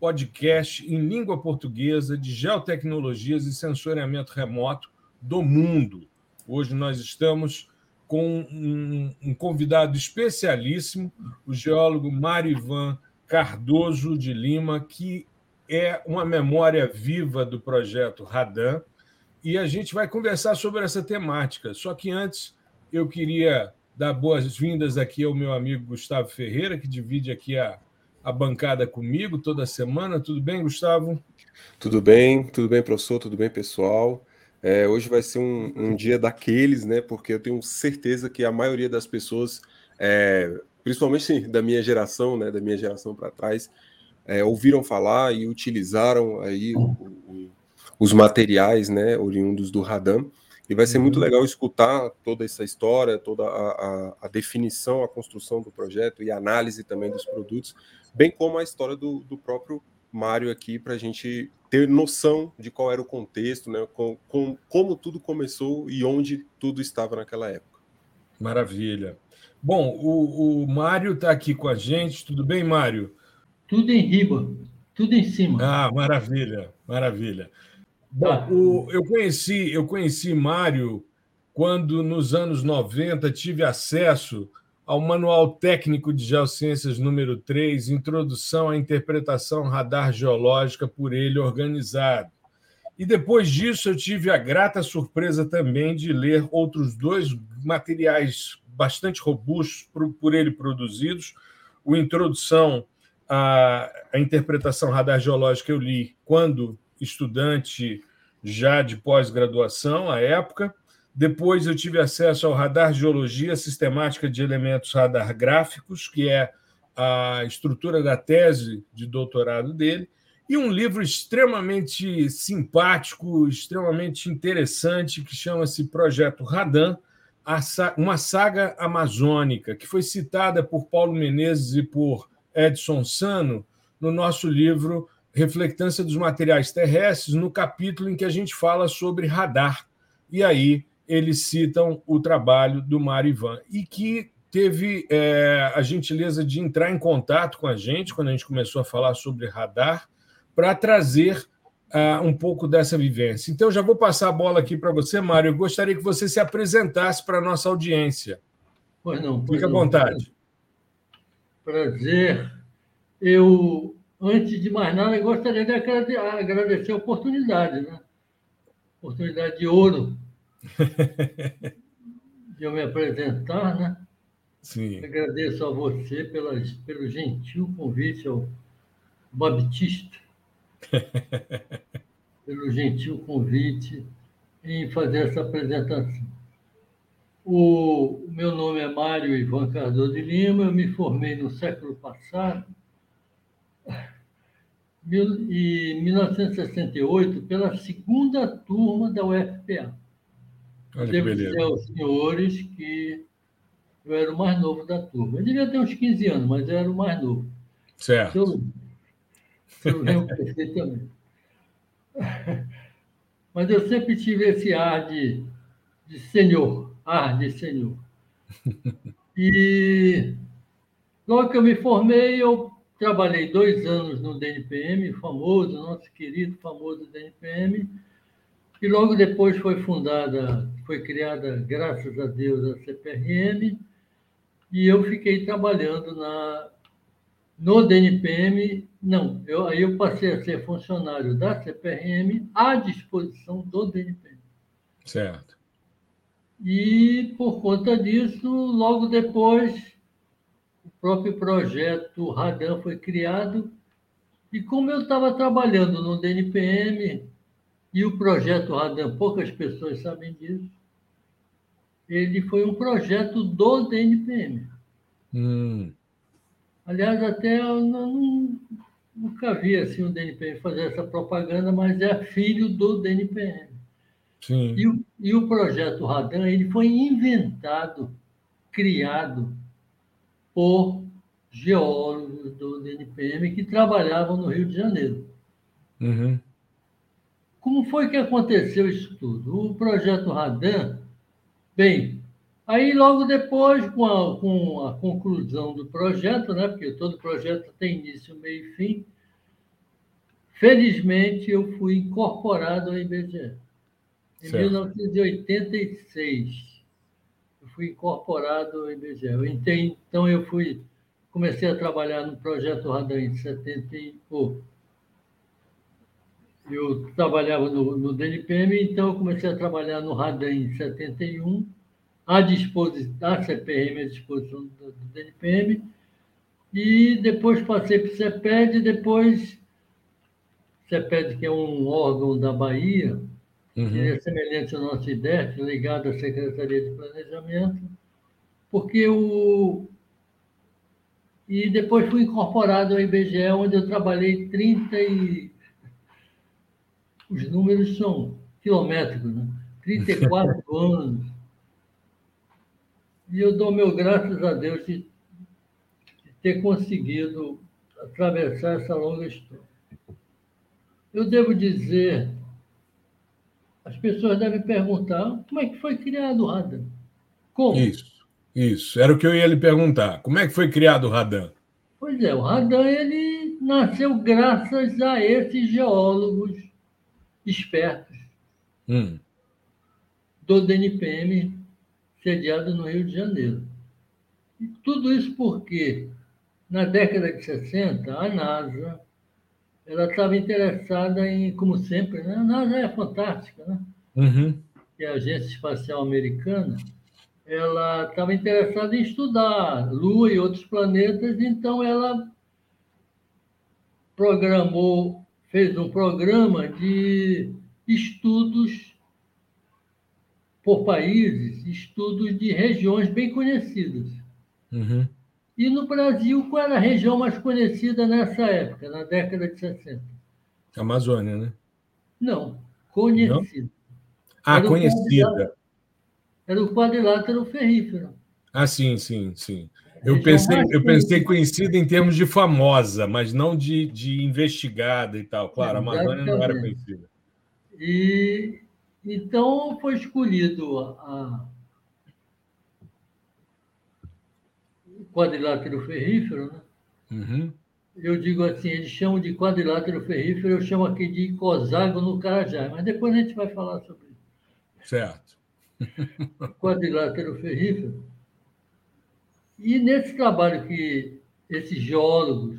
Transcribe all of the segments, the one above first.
podcast em língua portuguesa de geotecnologias e sensoriamento remoto do mundo. Hoje nós estamos com um, um convidado especialíssimo, o geólogo Mário Ivan Cardoso de Lima, que é uma memória viva do projeto Radan, e a gente vai conversar sobre essa temática. Só que antes eu queria dar boas-vindas aqui ao meu amigo Gustavo Ferreira, que divide aqui a, a bancada comigo toda semana. Tudo bem, Gustavo? Tudo bem, tudo bem, professor, tudo bem, pessoal. É, hoje vai ser um, um, dia daqueles, né? Porque eu tenho certeza que a maioria das pessoas, é, principalmente da minha geração, né? Da minha geração para trás, é, ouviram falar e utilizaram aí o, o, os materiais, né? Oriundos do Radam. E vai ser muito uhum. legal escutar toda essa história, toda a, a, a, definição, a construção do projeto e a análise também dos produtos, bem como a história do, do próprio Mário aqui, para a gente ter noção de qual era o contexto, né, com, com, como tudo começou e onde tudo estava naquela época. Maravilha. Bom, o, o Mário está aqui com a gente. Tudo bem, Mário? Tudo em riba, tudo em cima. Ah, maravilha, maravilha. Bom, tá. o, eu conheci, eu conheci Mário quando, nos anos 90, tive acesso ao Manual Técnico de Geociências número 3, Introdução à Interpretação Radar Geológica por ele organizado. E depois disso eu tive a grata surpresa também de ler outros dois materiais bastante robustos por, por ele produzidos, o Introdução à, à Interpretação Radar Geológica eu li quando estudante já de pós-graduação à época, depois eu tive acesso ao Radar Geologia Sistemática de Elementos Radar Gráficos, que é a estrutura da tese de doutorado dele, e um livro extremamente simpático, extremamente interessante, que chama-se Projeto Radan, uma saga amazônica, que foi citada por Paulo Menezes e por Edson Sano no nosso livro Reflectância dos Materiais Terrestres, no capítulo em que a gente fala sobre radar. E aí eles citam o trabalho do Mário Ivan, e que teve é, a gentileza de entrar em contato com a gente quando a gente começou a falar sobre radar, para trazer uh, um pouco dessa vivência. Então, já vou passar a bola aqui para você, Mário. Eu gostaria que você se apresentasse para a nossa audiência. Pois não. Fique à vontade. Prazer. Eu, antes de mais nada, gostaria de agradecer a oportunidade, né? Oportunidade de ouro de eu me apresentar, né? Sim. Agradeço a você pelo gentil convite ao Baptista, pelo gentil convite em fazer essa apresentação. O meu nome é Mário Ivan Cardoso de Lima, eu me formei no século passado, em 1968, pela segunda turma da UFPA. Olha Devo dizer aos senhores que eu era o mais novo da turma. Eu devia ter uns 15 anos, mas eu era o mais novo. Certo. Eu, eu lembro perfeitamente. Mas eu sempre tive esse ar de, de senhor, ar de senhor. E logo que eu me formei, eu trabalhei dois anos no DNPM, famoso, nosso querido famoso DNPM, e logo depois foi fundada, foi criada, graças a Deus, a CPRM, e eu fiquei trabalhando na, no DNPM. Não, eu, aí eu passei a ser funcionário da CPRM à disposição do DNPM. Certo. E, por conta disso, logo depois, próprio projeto Radan foi criado. E como eu estava trabalhando no DNPM, e o projeto Radan, poucas pessoas sabem disso, ele foi um projeto do DNPM. Hum. Aliás, até não, nunca vi assim o DNPM fazer essa propaganda, mas é filho do DNPM. Sim. E, o, e o projeto Radan ele foi inventado, criado por geólogos do DNPM que trabalhavam no Rio de Janeiro. Uhum. Como foi que aconteceu isso tudo? O projeto Radan, bem, aí logo depois, com a, com a conclusão do projeto, né, porque todo projeto tem início, meio e fim, felizmente eu fui incorporado ao IBGE. Em certo. 1986, eu fui incorporado ao IBGE. Então eu fui, comecei a trabalhar no projeto Radan em 71 eu trabalhava no, no DNPM, então eu comecei a trabalhar no Radan em 71, à disposição da CPM, à disposição do, do DNPM, e depois passei para o CEPED, depois CEPED, que é um órgão da Bahia, uhum. é semelhante ao nosso IDEF, ligado à Secretaria de Planejamento, porque o... E depois fui incorporado ao IBGE, onde eu trabalhei 30 e os números são quilométricos, né? 34 anos. E eu dou meu graças a Deus de, de ter conseguido atravessar essa longa história. Eu devo dizer, as pessoas devem perguntar como é que foi criado o Radan? Como? Isso, isso. Era o que eu ia lhe perguntar. Como é que foi criado o Radan? Pois é, o Radan ele nasceu graças a esses geólogos espertos hum. do DNPM sediado no Rio de Janeiro. E tudo isso porque, na década de 60, a NASA ela estava interessada em, como sempre, né? a NASA é fantástica, né? Uhum. Que é a Agência Espacial Americana, ela estava interessada em estudar Lua e outros planetas, então ela programou fez um programa de estudos por países, estudos de regiões bem conhecidas. Uhum. E no Brasil, qual era a região mais conhecida nessa época, na década de 60? Amazônia, né? Não, conhecida. Não? Ah, era conhecida. Era o quadrilátero ferrífero. Ah, sim, sim, sim. Eu pensei, eu pensei conhecida em termos de famosa, mas não de, de investigada e tal. Claro, a Amazônia não era conhecida. E então foi escolhido a, o quadrilátero ferrífero, né? Uhum. Eu digo assim, eles chamam de quadrilátero ferrífero, eu chamo aqui de icosago no Carajá, mas depois a gente vai falar sobre isso. Certo. quadrilátero ferrífero. E nesse trabalho que esses geólogos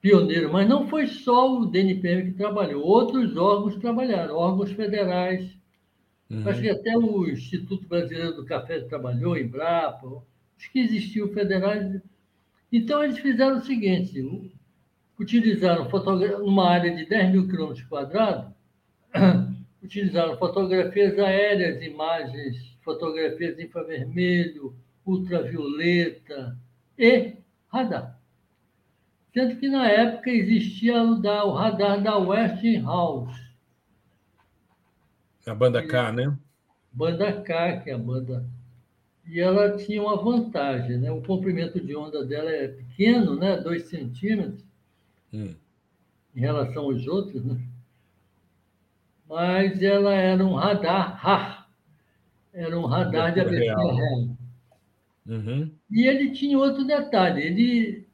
pioneiros, mas não foi só o DNPM que trabalhou, outros órgãos trabalharam, órgãos federais. Uhum. Acho que até o Instituto Brasileiro do Café trabalhou, Embrapa, os que existiam federais. Então, eles fizeram o seguinte: utilizaram numa área de 10 mil quilômetros quadrados, utilizaram fotografias aéreas, imagens, fotografias infravermelho, ultravioleta e radar. Sendo que na época existia o, da, o radar da Westinghouse. A banda K, né? Banda K, que é a banda. E ela tinha uma vantagem, né? O comprimento de onda dela é pequeno, né? 2 centímetros, hum. em relação aos outros, né? Mas ela era um radar RAR. Era um radar de abertura real. real. Uhum. E ele tinha outro detalhe, ele,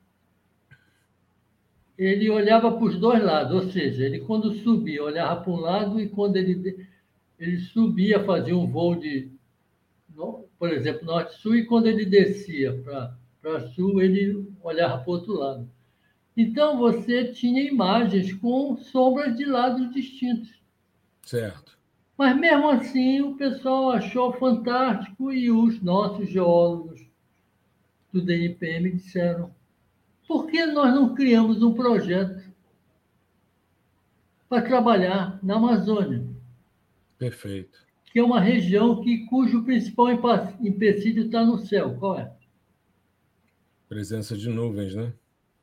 ele olhava para os dois lados, ou seja, ele quando subia, olhava para um lado e quando ele, ele subia, fazia um voo de, por exemplo, norte-sul, e quando ele descia para sul, ele olhava para o outro lado. Então, você tinha imagens com sombras de lados distintos. Certo. Mas mesmo assim, o pessoal achou fantástico e os nossos geólogos do DNPM disseram: por que nós não criamos um projeto para trabalhar na Amazônia? Perfeito. Que é uma região que, cujo principal empecilho está no céu. Qual é? Presença de nuvens, né?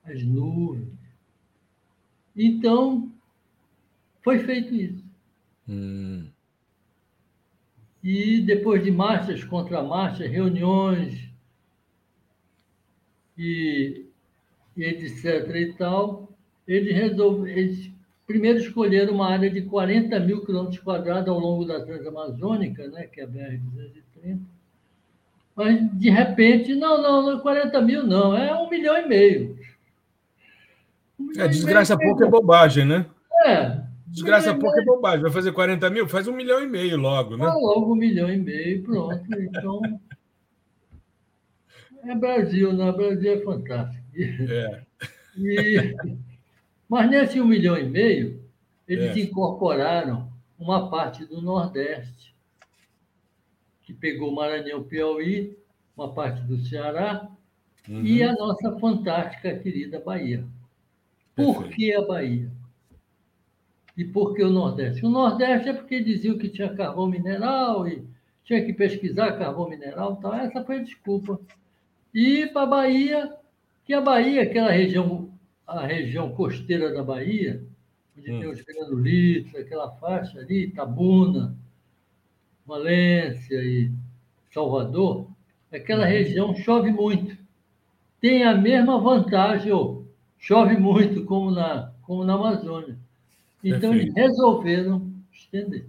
As nuvens. Então, foi feito isso. Hum. E depois de marchas, contra-marchas, reuniões e, e etc. e tal, eles, resolveram, eles primeiro escolheram uma área de 40 mil quilômetros quadrados ao longo da Transamazônica, né, que é a BR-230. Mas, de repente, não, não, não 40 mil não, é um milhão e meio. Um milhão é, desgraça pouco é bobagem, né? É, Desgraça pouco é bobagem. Vai fazer 40 mil? Faz um milhão e meio logo, né? Ah, logo um milhão e meio, pronto. Então. É Brasil, né? Brasil é fantástico. É. E, mas nesse um milhão e meio, eles é. incorporaram uma parte do Nordeste, que pegou Maranhão, Piauí, uma parte do Ceará uhum. e a nossa fantástica querida Bahia. Por Perfeito. que a Bahia? E por que o Nordeste? O Nordeste é porque diziam que tinha carvão mineral e tinha que pesquisar carvão mineral tal. Essa foi a desculpa. E para a Bahia, que a Bahia, aquela região, a região costeira da Bahia, onde hum. tem os granulitos, aquela faixa ali, Itabuna, Valência e Salvador, aquela uhum. região chove muito. Tem a mesma vantagem, chove muito como na, como na Amazônia. Então, Perfeito. eles resolveram estender.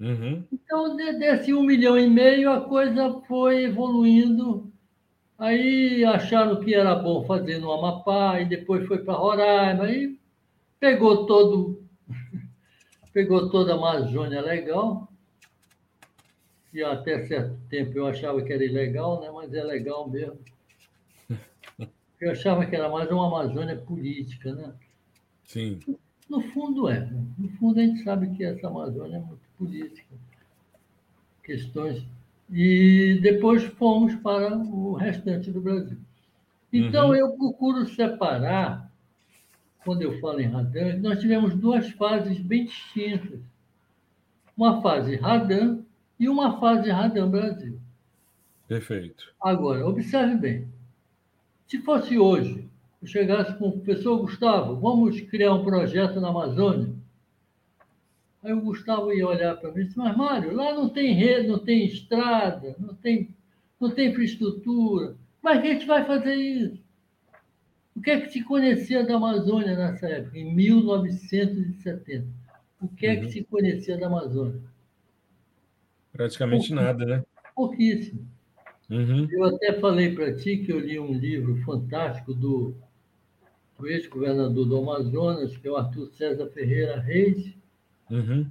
Uhum. Então, desse um milhão e meio, a coisa foi evoluindo. Aí acharam que era bom fazer no Amapá, e depois foi para Roraima, aí pegou todo, pegou toda a Amazônia legal. E até certo tempo eu achava que era ilegal, né? mas é legal mesmo. Eu achava que era mais uma Amazônia política, né? Sim. No fundo é. Né? No fundo a gente sabe que essa Amazônia é muito política. Questões. E depois fomos para o restante do Brasil. Então uhum. eu procuro separar, quando eu falo em Radan, nós tivemos duas fases bem distintas. Uma fase Radan e uma fase Radan Brasil. Perfeito. Agora, observe bem. Se fosse hoje, eu chegasse com o professor Gustavo, vamos criar um projeto na Amazônia. Aí o Gustavo ia olhar para mim e disse, mas Mário, lá não tem rede, não tem estrada, não tem, não tem infraestrutura. Mas a gente vai fazer isso. O que é que se conhecia da Amazônia nessa época, em 1970? O que é que uhum. se conhecia da Amazônia? Praticamente nada, né? Pouquíssimo. Uhum. Eu até falei para ti que eu li um livro fantástico do o ex-governador do Amazonas, que é o Arthur César Ferreira Reis. Uhum.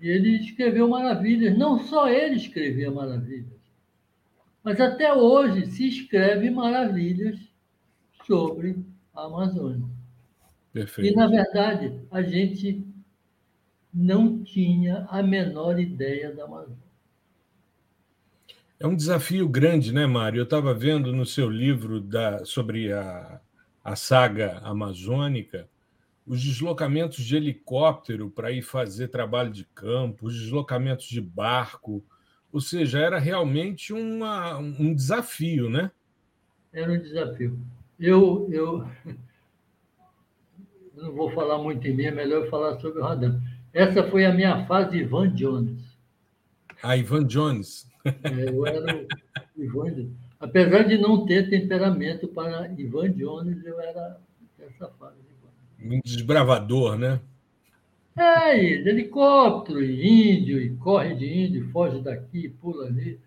E ele escreveu maravilhas. Não só ele escrevia maravilhas, mas até hoje se escreve maravilhas sobre a Amazônia. Perfeito. E, na verdade, a gente não tinha a menor ideia da Amazônia. É um desafio grande, né, Mário? Eu estava vendo no seu livro da, sobre a a saga amazônica, os deslocamentos de helicóptero para ir fazer trabalho de campo, os deslocamentos de barco, ou seja, era realmente uma, um desafio, né? Era um desafio. Eu, eu, eu não vou falar muito em mim, é melhor falar sobre o Radan. Essa foi a minha fase Ivan Jones. Ah, Ivan Jones. É, eu era o Ivan Jones. Apesar de não ter temperamento para Ivan Jones, eu era dessa fase. Um desbravador, né? É, e helicóptero, e índio, e corre de índio, foge daqui, pula ali.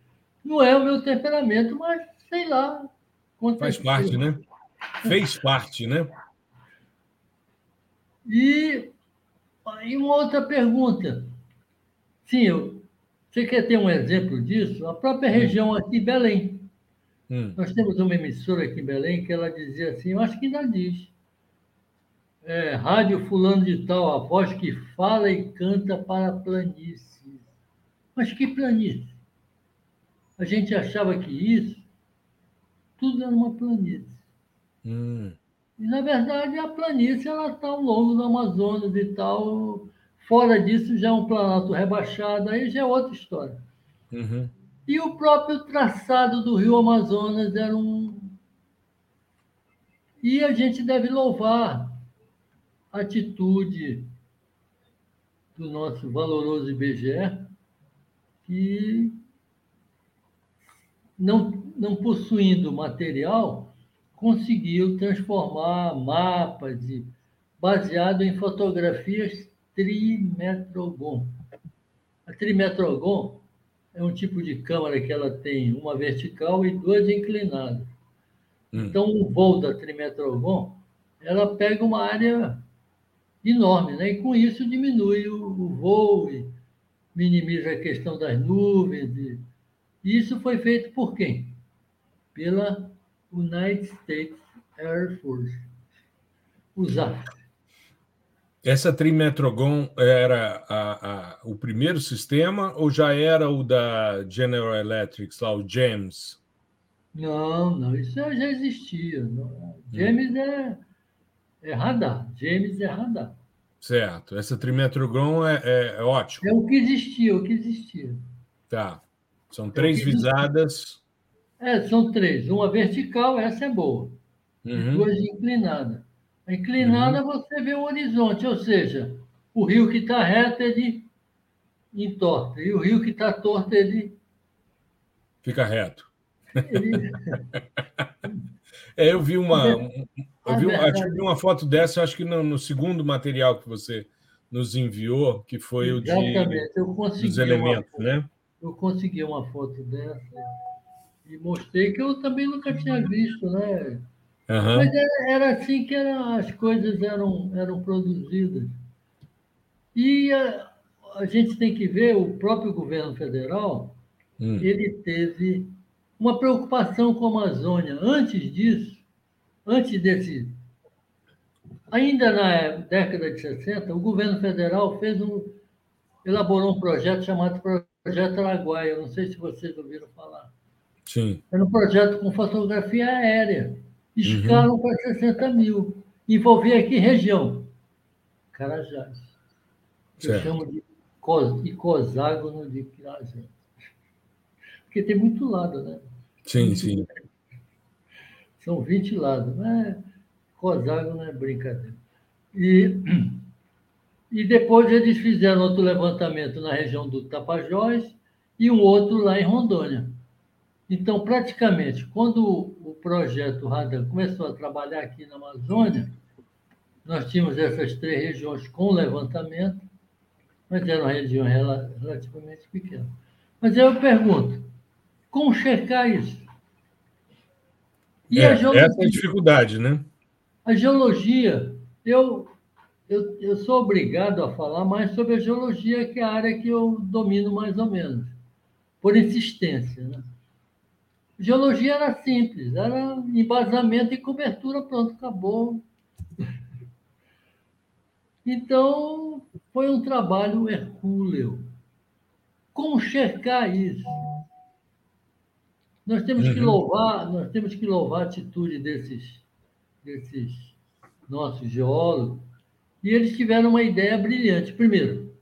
Não é o meu temperamento, mas sei lá. Faz parte, né? Fez parte, né? E, e uma outra pergunta. Sim, eu, você quer ter um exemplo disso? A própria hum. região aqui, Belém. Hum. Nós temos uma emissora aqui em Belém que ela dizia assim, eu acho que ainda diz. É, Rádio Fulano de Tal, a voz que fala e canta para planícies. Mas que planície? A gente achava que isso tudo era uma planície. Hum. E, na verdade, a planície está ao longo do Amazonas e tal. Fora disso, já é um planalto rebaixado, aí já é outra história. Uhum. E o próprio traçado do Rio Amazonas era um. E a gente deve louvar atitude do nosso valoroso IBGE, que, não, não possuindo material, conseguiu transformar mapas e, baseado em fotografias trimetrogon. A trimetrogon é um tipo de câmera que ela tem uma vertical e duas inclinadas. Hum. Então, o voo da trimetrogon, ela pega uma área enorme, né? E com isso diminui o, o voo e minimiza a questão das nuvens. E, isso foi feito por quem? Pela United States Air Force, USAF. Essa Trimetrogon era a, a, o primeiro sistema ou já era o da General Electric, lá, o GEMS? Não, não, isso já existia. GEMS hum. é é radar. James é radar. Certo. Essa trimetrogon é, é, é ótimo. É o que existia, o que existia. Tá. São é três é visadas. É, são três. Uma vertical, essa é boa. Uhum. Duas inclinadas. A inclinada uhum. você vê o horizonte, ou seja, o rio que está reto ele entorta. E o rio que está torto ele. Fica reto. Ele... é, eu vi uma, eu vi, acho que uma foto dessa, acho que no, no, segundo material que você nos enviou, que foi o de, dos elementos, foto, né? Eu consegui uma foto dessa e mostrei que eu também nunca tinha visto, né? Uhum. Mas era, era, assim que era, as coisas eram, eram produzidas. E a, a gente tem que ver, o próprio governo federal, hum. ele teve uma preocupação com a Amazônia. Antes disso, antes desse. Ainda na década de 60, o governo federal fez um, elaborou um projeto chamado Projeto Araguaia. Não sei se vocês ouviram falar. Sim. Era um projeto com fotografia aérea. Escalam uhum. para 60 mil. Envolvia aqui região. Carajás. Eu chamo de icosságono de Carajás. Porque tem muito lado, né? Sim, sim. São 20 lados. Né? Cosago não é brincadeira. E, e depois eles fizeram outro levantamento na região do Tapajós e um outro lá em Rondônia. Então, praticamente, quando o projeto Radan começou a trabalhar aqui na Amazônia, nós tínhamos essas três regiões com levantamento, mas eram regiões relativamente pequenas. Mas eu pergunto, como checar isso? E é, a geologia, essa é a dificuldade, né? A geologia, eu, eu, eu sou obrigado a falar mais sobre a geologia, que é a área que eu domino mais ou menos, por insistência. Né? Geologia era simples, era embasamento e cobertura, pronto, acabou. Então, foi um trabalho hercúleo. Como checar isso? Nós temos uhum. que louvar, nós temos que louvar a atitude desses, desses nossos geólogos. E eles tiveram uma ideia brilhante. Primeiro,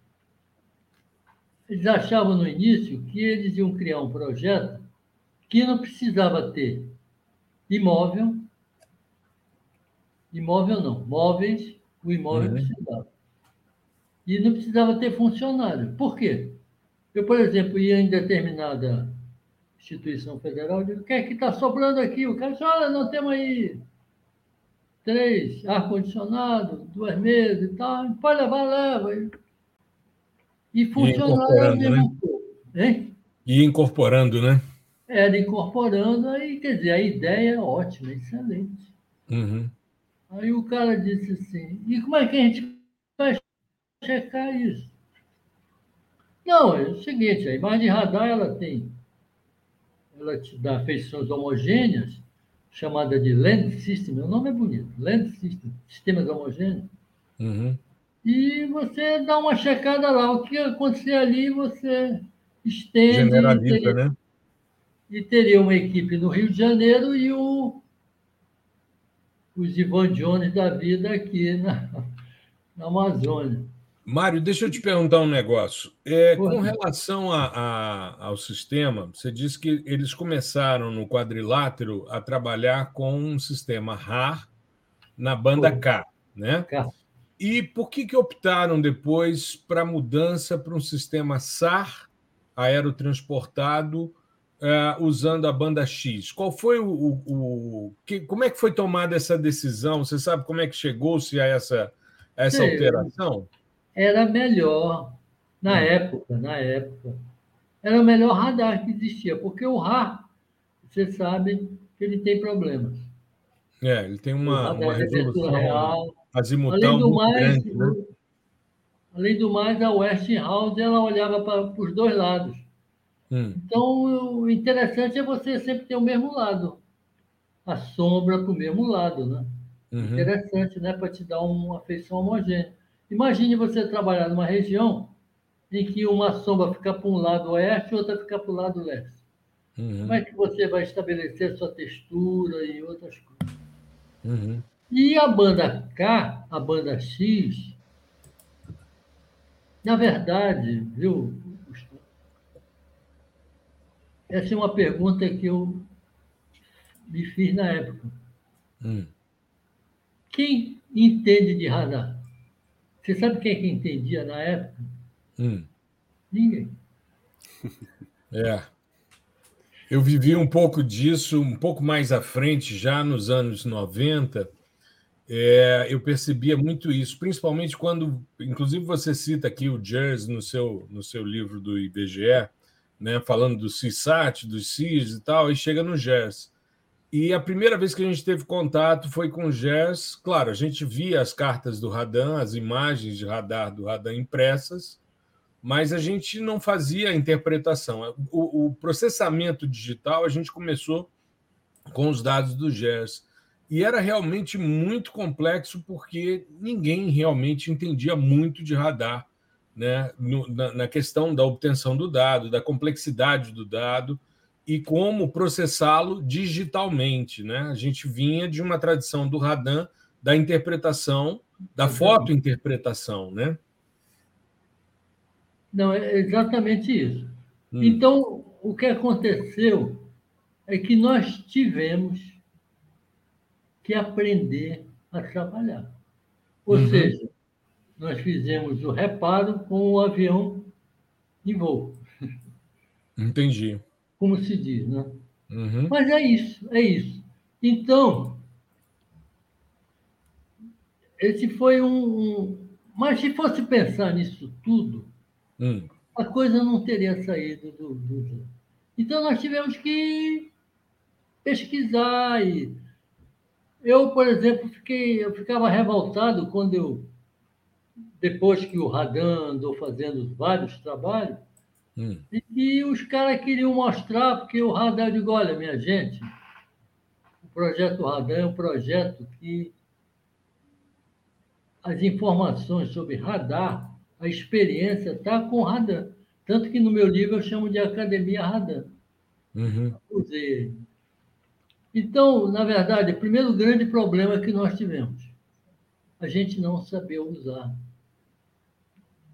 eles achavam no início que eles iam criar um projeto que não precisava ter imóvel, imóvel não, móveis, o imóvel uhum. precisava. E não precisava ter funcionário. Por quê? Eu, por exemplo, ia em determinada instituição federal, digo, o que é que está sobrando aqui? O cara disse, olha, nós temos aí três ar-condicionado, duas mesas e tal, pode levar, leva. E funcionário mesmo. Né? Hein? E incorporando, né? Era incorporando, aí, quer dizer, a ideia é ótima, excelente. Uhum. Aí o cara disse assim, e como é que a gente vai checar isso? Não, é o seguinte, a imagem de radar ela tem ela te dá feições homogêneas, chamada de Land System, o nome é bonito, Land System, sistemas homogêneos. Uhum. E você dá uma checada lá, o que acontecer ali, você estende. Generaliza, e teria, né? E teria uma equipe no Rio de Janeiro e o, os Ivan Jones da vida aqui na, na Amazônia. Mário, deixa eu te perguntar um negócio. É, com relação a, a, ao sistema, você disse que eles começaram no quadrilátero a trabalhar com um sistema RAR na banda K, né? K. E por que, que optaram depois para a mudança para um sistema SAR aerotransportado uh, usando a banda X? Qual foi o, o, o, que, como é que foi tomada essa decisão? Você sabe como é que chegou-se a essa, a essa Sim, alteração? Era melhor na hum. época, na época. Era o melhor radar que existia, porque o RAR, você sabe que ele tem problemas. É, ele tem uma, uma resolução real. azimutal além do mais, grande, né? Além do mais, a Westinghouse ela olhava para os dois lados. Hum. Então, o interessante é você sempre ter o mesmo lado. A sombra para o mesmo lado, né? Uhum. Interessante, né? Para te dar uma feição homogênea. Imagine você trabalhar numa região em que uma sombra fica para um lado oeste e outra fica para o lado leste. Uhum. Como é que você vai estabelecer sua textura e outras coisas? Uhum. E a banda K, a banda X, na verdade, viu, essa é uma pergunta que eu me fiz na época. Hum. Quem entende de radar? Você sabe quem é que entendia na época? Hum. Ninguém. É. Eu vivi um pouco disso, um pouco mais à frente, já nos anos 90. É, eu percebia muito isso, principalmente quando, inclusive você cita aqui o JERS no seu, no seu livro do IBGE, né, falando do CISAT, dos CIS e tal, e chega no GERS. E a primeira vez que a gente teve contato foi com o GERS. Claro, a gente via as cartas do Radan, as imagens de radar do Radan impressas, mas a gente não fazia a interpretação. O, o processamento digital a gente começou com os dados do GERS. E era realmente muito complexo porque ninguém realmente entendia muito de radar né, no, na, na, questão da obtenção do dado, da complexidade do dado e como processá-lo digitalmente. Né? A gente vinha de uma tradição do Radan da interpretação, da fotointerpretação. Né? Não, é exatamente isso. Hum. Então, o que aconteceu é que nós tivemos que aprender a trabalhar. Ou uhum. seja, nós fizemos o reparo com o avião em voo. Entendi. Como se diz, né? Uhum. Mas é isso, é isso. Então, esse foi um, um. Mas se fosse pensar nisso tudo, hum. a coisa não teria saído do, do. Então, nós tivemos que pesquisar. E eu, por exemplo, fiquei, eu ficava revoltado quando eu depois que o Radan andou fazendo vários trabalhos, hum. e, e os caras queriam mostrar, porque o Radan, eu digo, olha, minha gente, o projeto Radan é um projeto que as informações sobre radar, a experiência está com o Radan. Tanto que no meu livro eu chamo de Academia Radan. Uhum. Então, na verdade, o primeiro grande problema que nós tivemos, a gente não saber usar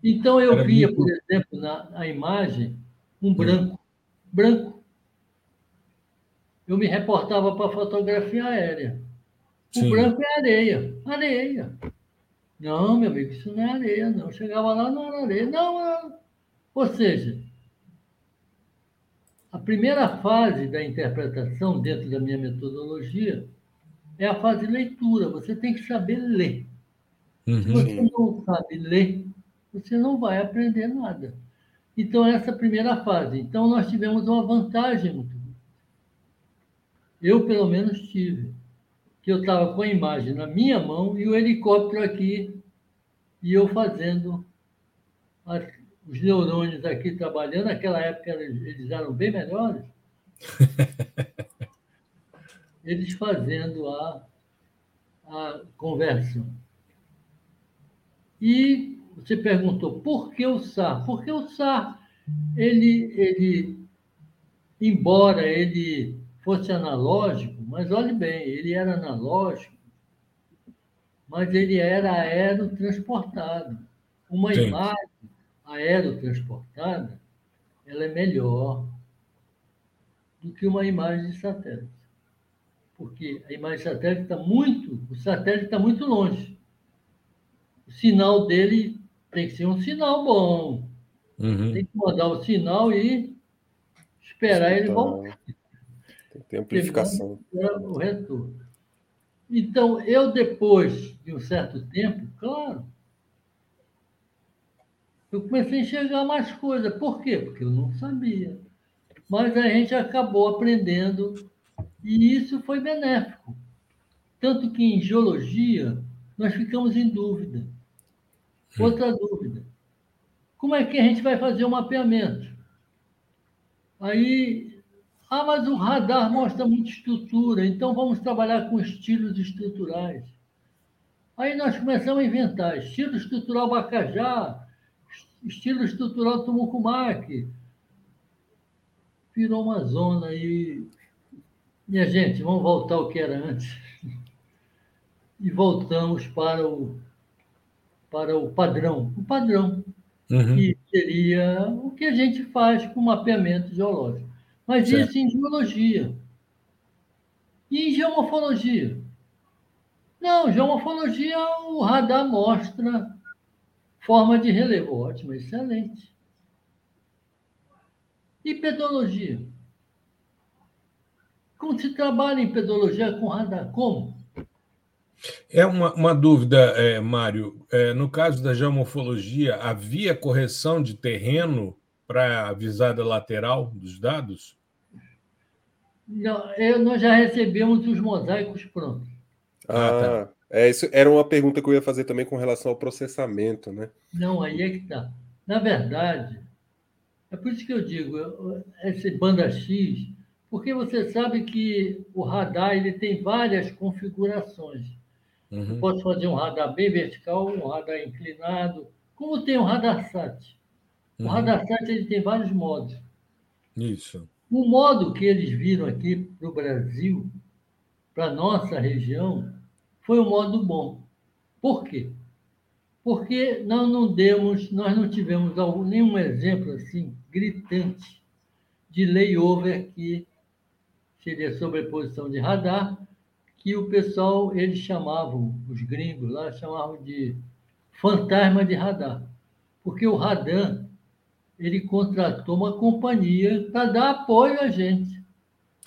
então, eu via, por exemplo, na, na imagem, um branco. Branco. Eu me reportava para fotografia aérea. O Sim. branco é areia. Areia. Não, meu amigo, isso não é areia, não. chegava lá, não era areia. Não, não. Ou seja, a primeira fase da interpretação, dentro da minha metodologia, é a fase de leitura. Você tem que saber ler. Uhum. Se você não sabe ler, você não vai aprender nada. Então, essa é a primeira fase. Então, nós tivemos uma vantagem muito Eu, pelo menos, tive. Que eu estava com a imagem na minha mão e o helicóptero aqui, e eu fazendo as, os neurônios aqui trabalhando. Naquela época, eles eram bem melhores. eles fazendo a, a conversão. E você perguntou por que o SAR? Porque o SAR, ele, ele, embora ele fosse analógico, mas olhe bem, ele era analógico, mas ele era aerotransportado. Uma Sim. imagem aerotransportada, ela é melhor do que uma imagem de satélite. Porque a imagem de satélite está muito, o satélite está muito longe. o sinal dele tem que ser um sinal bom. Uhum. Tem que mandar o sinal e esperar ele voltar. Tem que ter amplificação. O retorno. Então, eu, depois de um certo tempo, claro, eu comecei a enxergar mais coisas. Por quê? Porque eu não sabia. Mas a gente acabou aprendendo e isso foi benéfico. Tanto que em geologia nós ficamos em dúvida. Outra dúvida. Como é que a gente vai fazer o mapeamento? Aí, ah, mas o radar mostra muita estrutura, então vamos trabalhar com estilos estruturais. Aí nós começamos a inventar estilo estrutural Bacajá, estilo estrutural Tumucumaque. Virou uma zona e. Minha gente, vamos voltar ao que era antes. E voltamos para o, para o padrão. O padrão, uhum. que seria o que a gente faz com mapeamento geológico. Mas certo. isso em geologia. E em geomorfologia? Não, geomorfologia, o radar mostra Forma de relevo, ótimo, excelente. E pedologia? Como se trabalha em pedologia com radar? Como? É uma, uma dúvida, é, Mário. É, no caso da geomorfologia, havia correção de terreno para a visada lateral dos dados? Não, eu, nós já recebemos os mosaicos prontos. Ah, tá. É, isso era uma pergunta que eu ia fazer também com relação ao processamento, né? Não, aí é que está. Na verdade, é por isso que eu digo, esse banda X, porque você sabe que o radar ele tem várias configurações. Uhum. Eu posso fazer um radar bem vertical, um radar inclinado, como tem o radar SAT. O uhum. radar SAT ele tem vários modos. Isso. O modo que eles viram aqui para o Brasil, para a nossa região, foi um modo bom. Por quê? Porque nós não demos, nós não tivemos algum, nenhum exemplo assim gritante de layover que seria sobreposição de radar, que o pessoal, eles chamavam, os gringos lá, chamavam de fantasma de radar. Porque o radar, ele contratou uma companhia para dar apoio a gente.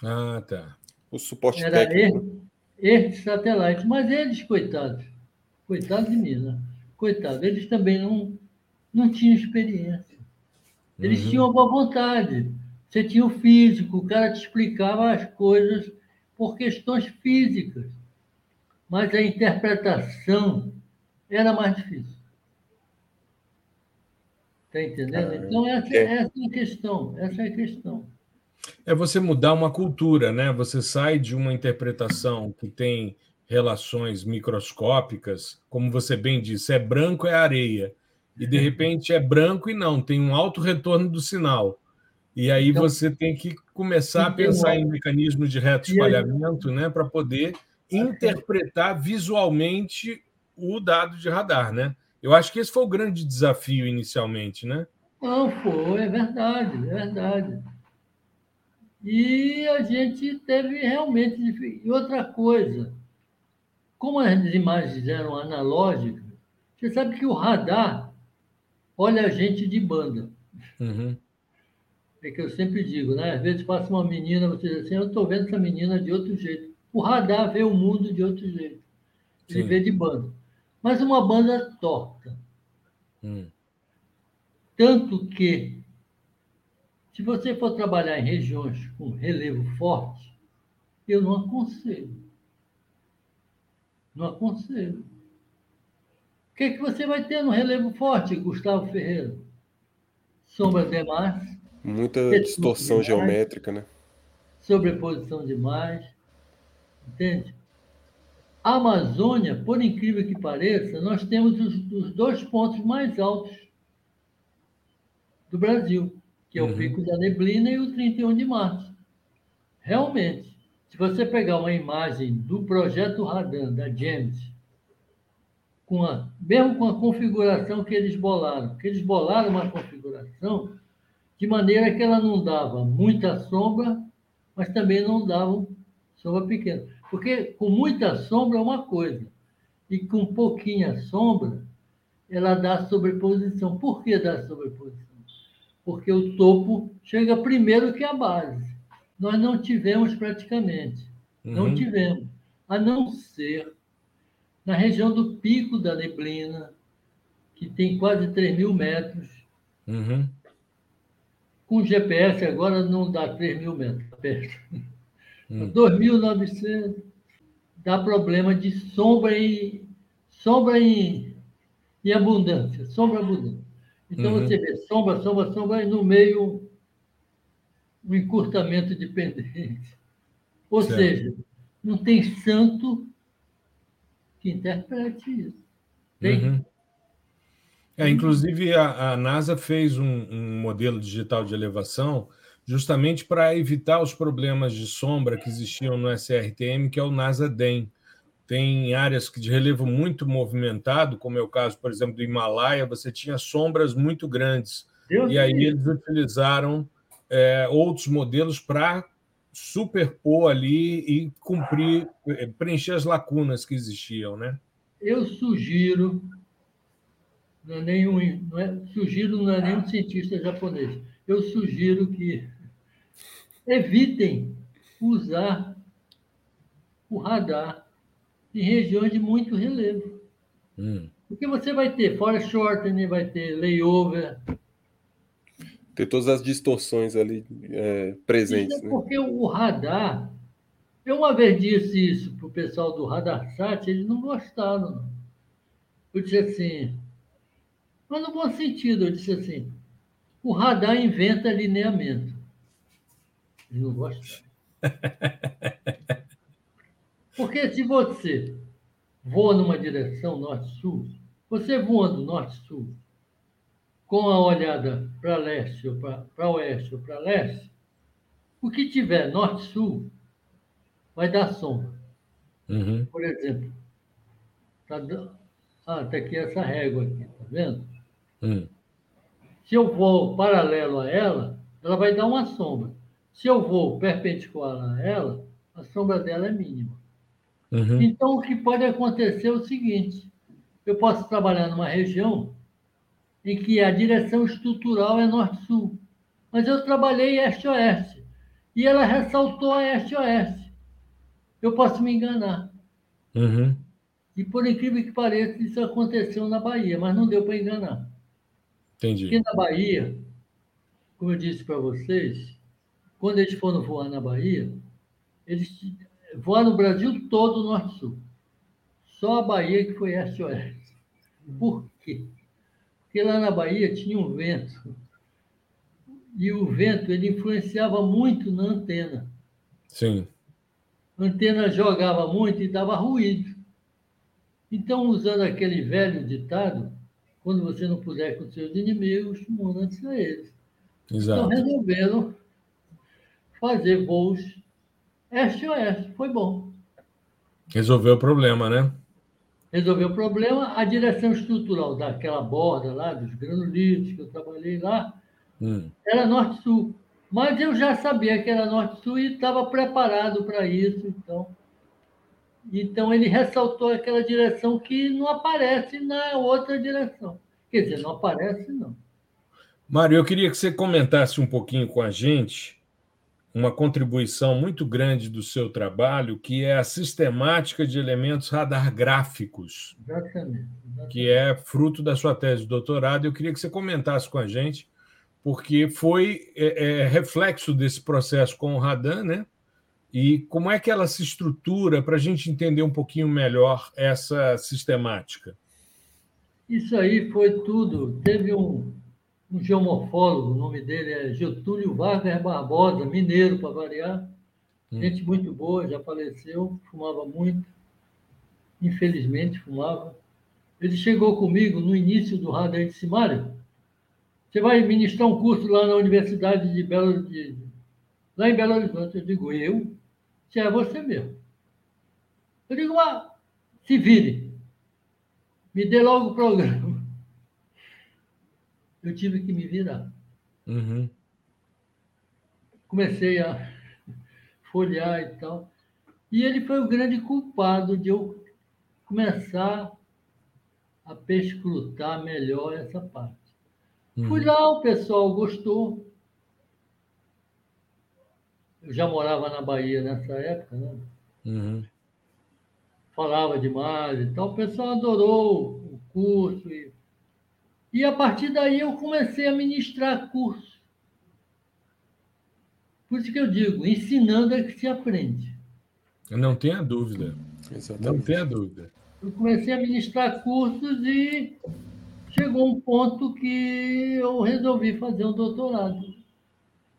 Ah, tá. O suporte Era técnico estes satélites. Mas eles, coitados, coitados de mim, né? Coitados, eles também não, não tinham experiência. Eles uhum. tinham boa vontade. Você tinha o físico, o cara te explicava as coisas por questões físicas. Mas a interpretação era mais difícil. Está entendendo? Ah, então, essa, é. essa é a questão. Essa é a questão. É você mudar uma cultura, né? Você sai de uma interpretação que tem relações microscópicas, como você bem disse, é branco é areia, e de repente é branco e não, tem um alto retorno do sinal. E aí então, você tem que começar a pensar em mecanismos de reto espalhamento, né, para poder interpretar visualmente o dado de radar, né? Eu acho que esse foi o grande desafio inicialmente, né? Não, foi, é verdade, é verdade. E a gente teve realmente. E outra coisa, como as imagens eram analógicas, você sabe que o radar olha a gente de banda. Uhum. É que eu sempre digo, né? Às vezes passa uma menina, você diz assim, eu estou vendo essa menina de outro jeito. O radar vê o mundo de outro jeito. Ele Sim. vê de banda. Mas uma banda torta. Hum. Tanto que se você for trabalhar em regiões com relevo forte, eu não aconselho. Não aconselho. O que, é que você vai ter no relevo forte, Gustavo Ferreira? Sombras demais. Muita distorção demais, geométrica, né? Sobreposição demais. Entende? A Amazônia, por incrível que pareça, nós temos os, os dois pontos mais altos do Brasil que é o uhum. Pico da Neblina, e o 31 de março. Realmente, se você pegar uma imagem do projeto Radan, da James, com a, mesmo com a configuração que eles bolaram, porque eles bolaram uma configuração de maneira que ela não dava muita sombra, mas também não dava sombra pequena. Porque com muita sombra é uma coisa, e com pouquinha sombra ela dá sobreposição. Por que dá sobreposição? Porque o topo chega primeiro que a base. Nós não tivemos praticamente. Uhum. Não tivemos. A não ser na região do pico da neblina, que tem quase 3 mil metros. Uhum. Com GPS agora não dá 3 mil metros tá perto. Hum. 2.900 dá problema de sombra em sombra em, em abundância, sombra abundante. Então uhum. você vê sombra, sombra, sombra e no meio um encurtamento de pendência. Ou certo. seja, não tem santo que interprete isso. Tem. Uhum. É, inclusive, a, a NASA fez um, um, modelo digital de elevação justamente para evitar os problemas de sombra que existiam no SRTM, que é o NASA DEM. Tem áreas que de relevo muito movimentado, como é o caso, por exemplo, do Himalaia, você tinha sombras muito grandes. Deus e aí eles utilizaram é, outros modelos para superpor ali e cumprir, é, preencher as lacunas que existiam, né? Eu sugiro não é nenhum, não é, sugiro não é nenhum cientista japonês. Eu sugiro que evitem usar o radar em regiões de muito relevo. Hum. Porque você vai ter fora shortening, vai ter layover. Tem todas as distorções ali é, presentes. Isso é porque né? o radar. Eu uma vez disse isso para o pessoal do Radar Sat, eles não gostaram. Eu disse assim, mas no bom sentido, eu disse assim: o radar inventa alinhamento. Ele não gosta. Porque se você voa numa direção norte-sul, você voando norte-sul, com a olhada para leste ou para oeste ou para leste, o que tiver norte-sul vai dar sombra. Uhum. Por exemplo, tá, ah, tá aqui essa régua aqui, tá vendo? Hum. Se eu vou paralelo a ela, ela vai dar uma sombra. Se eu vou perpendicular a ela, a sombra dela é mínima. Uhum. Então, o que pode acontecer é o seguinte: eu posso trabalhar numa região em que a direção estrutural é norte-sul, mas eu trabalhei este-oeste e ela ressaltou a este-oeste. Eu posso me enganar. Uhum. E por incrível que pareça, isso aconteceu na Bahia, mas não deu para enganar. Entendi. Aqui na Bahia, como eu disse para vocês, quando eles foram voar na Bahia, eles voaram no Brasil todo norte-sul. Só a Bahia que foi este-oeste. Por quê? Porque lá na Bahia tinha um vento. E o vento ele influenciava muito na antena. Sim. A antena jogava muito e dava ruído. Então, usando aquele velho ditado, quando você não puder com seus inimigos, manda-se a eles. Exato. Então resolveram fazer voos este-oeste. Foi bom. Resolveu o problema, né? Resolveu o problema. A direção estrutural daquela borda lá, dos granulitos que eu trabalhei lá, hum. era norte-sul. Mas eu já sabia que era norte-sul e estava preparado para isso. Então, então, ele ressaltou aquela direção que não aparece na outra direção. Quer dizer, não aparece, não. Mário, eu queria que você comentasse um pouquinho com a gente uma contribuição muito grande do seu trabalho, que é a sistemática de elementos radar gráficos, exatamente, exatamente. que é fruto da sua tese de doutorado. Eu queria que você comentasse com a gente, porque foi é, é, reflexo desse processo com o radar, né? E como é que ela se estrutura para a gente entender um pouquinho melhor essa sistemática? Isso aí foi tudo. Teve um, um geomorfólogo, o nome dele é Getúlio Wagner Barbosa, mineiro, para variar. Hum. Gente muito boa, já faleceu, fumava muito. Infelizmente, fumava. Ele chegou comigo no início do radar e disse: Mário, você vai ministrar um curso lá na Universidade de Belo Horizonte. Lá em Belo Horizonte, eu digo, eu? Se é você mesmo. Eu digo, mas se vire. Me dê logo o programa. Eu tive que me virar. Uhum. Comecei a folhear e tal. E ele foi o grande culpado de eu começar a perscrutar melhor essa parte. Uhum. Fui lá, o pessoal gostou. Eu já morava na Bahia nessa época, né? Uhum. Falava demais e tal. O pessoal adorou o curso. E, e a partir daí eu comecei a ministrar curso. Por isso que eu digo, ensinando é que se aprende. Não tenha dúvida. Exatamente. Não tenha dúvida. Eu comecei a ministrar cursos e chegou um ponto que eu resolvi fazer um doutorado.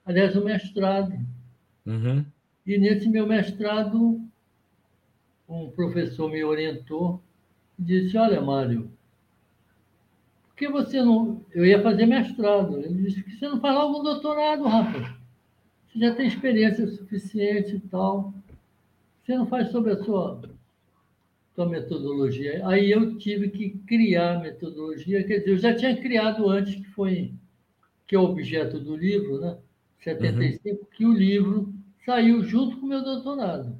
Aliás, um mestrado. Uhum. E nesse meu mestrado, um professor me orientou e disse: Olha, Mário, por que você não. Eu ia fazer mestrado. Ele disse: que você não faz logo um doutorado, rapaz? Você já tem experiência suficiente e tal. Você não faz sobre a sua, sua metodologia. Aí eu tive que criar a metodologia. Quer dizer, eu já tinha criado antes, que foi que é o objeto do livro, né? 75, uhum. que o livro saiu junto com o meu doutorado.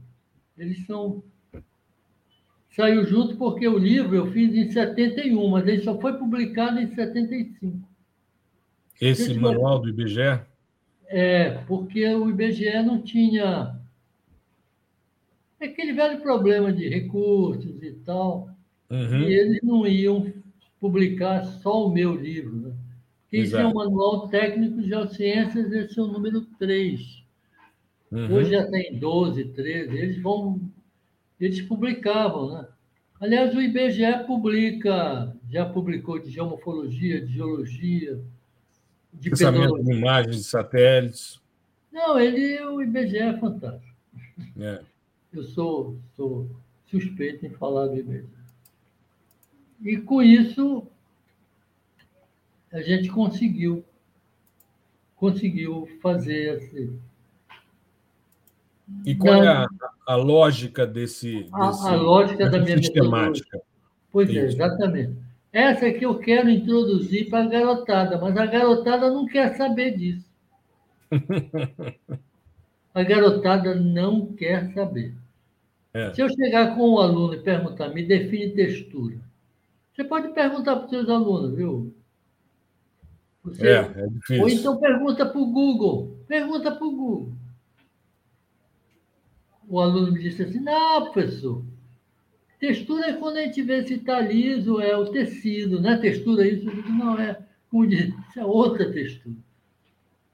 Eles são. Saiu junto porque o livro eu fiz em 71, mas ele só foi publicado em 75. Esse manual do IBGE? É, porque o IBGE não tinha. Aquele velho problema de recursos e tal. Uhum. E eles não iam publicar só o meu livro. Né? Esse é o Manual Técnico de Geociências, esse é o número 3. Uhum. Hoje já tem 12, 13. Eles vão. Eles publicavam, né? Aliás, o IBGE publica, já publicou de geomorfologia, de geologia, de Pensamento de imagens de satélites. Não, ele, o IBGE é fantástico. É. Eu sou, sou suspeito em falar do IBGE. E com isso, a gente conseguiu, conseguiu fazer esse, e qual é a, a lógica desse, desse a, a lógica da minha sistemática? Pois é, exatamente. Essa é que eu quero introduzir para a garotada, mas a garotada não quer saber disso. a garotada não quer saber. É. Se eu chegar com um aluno e perguntar, me define textura. Você pode perguntar para os seus alunos, viu? Você... É, é difícil. Ou então pergunta para o Google. Pergunta para o Google o aluno me disse assim: não, professor, textura é quando a gente vê se está liso, é o tecido, não é textura isso? não, é, como diz, isso é outra textura.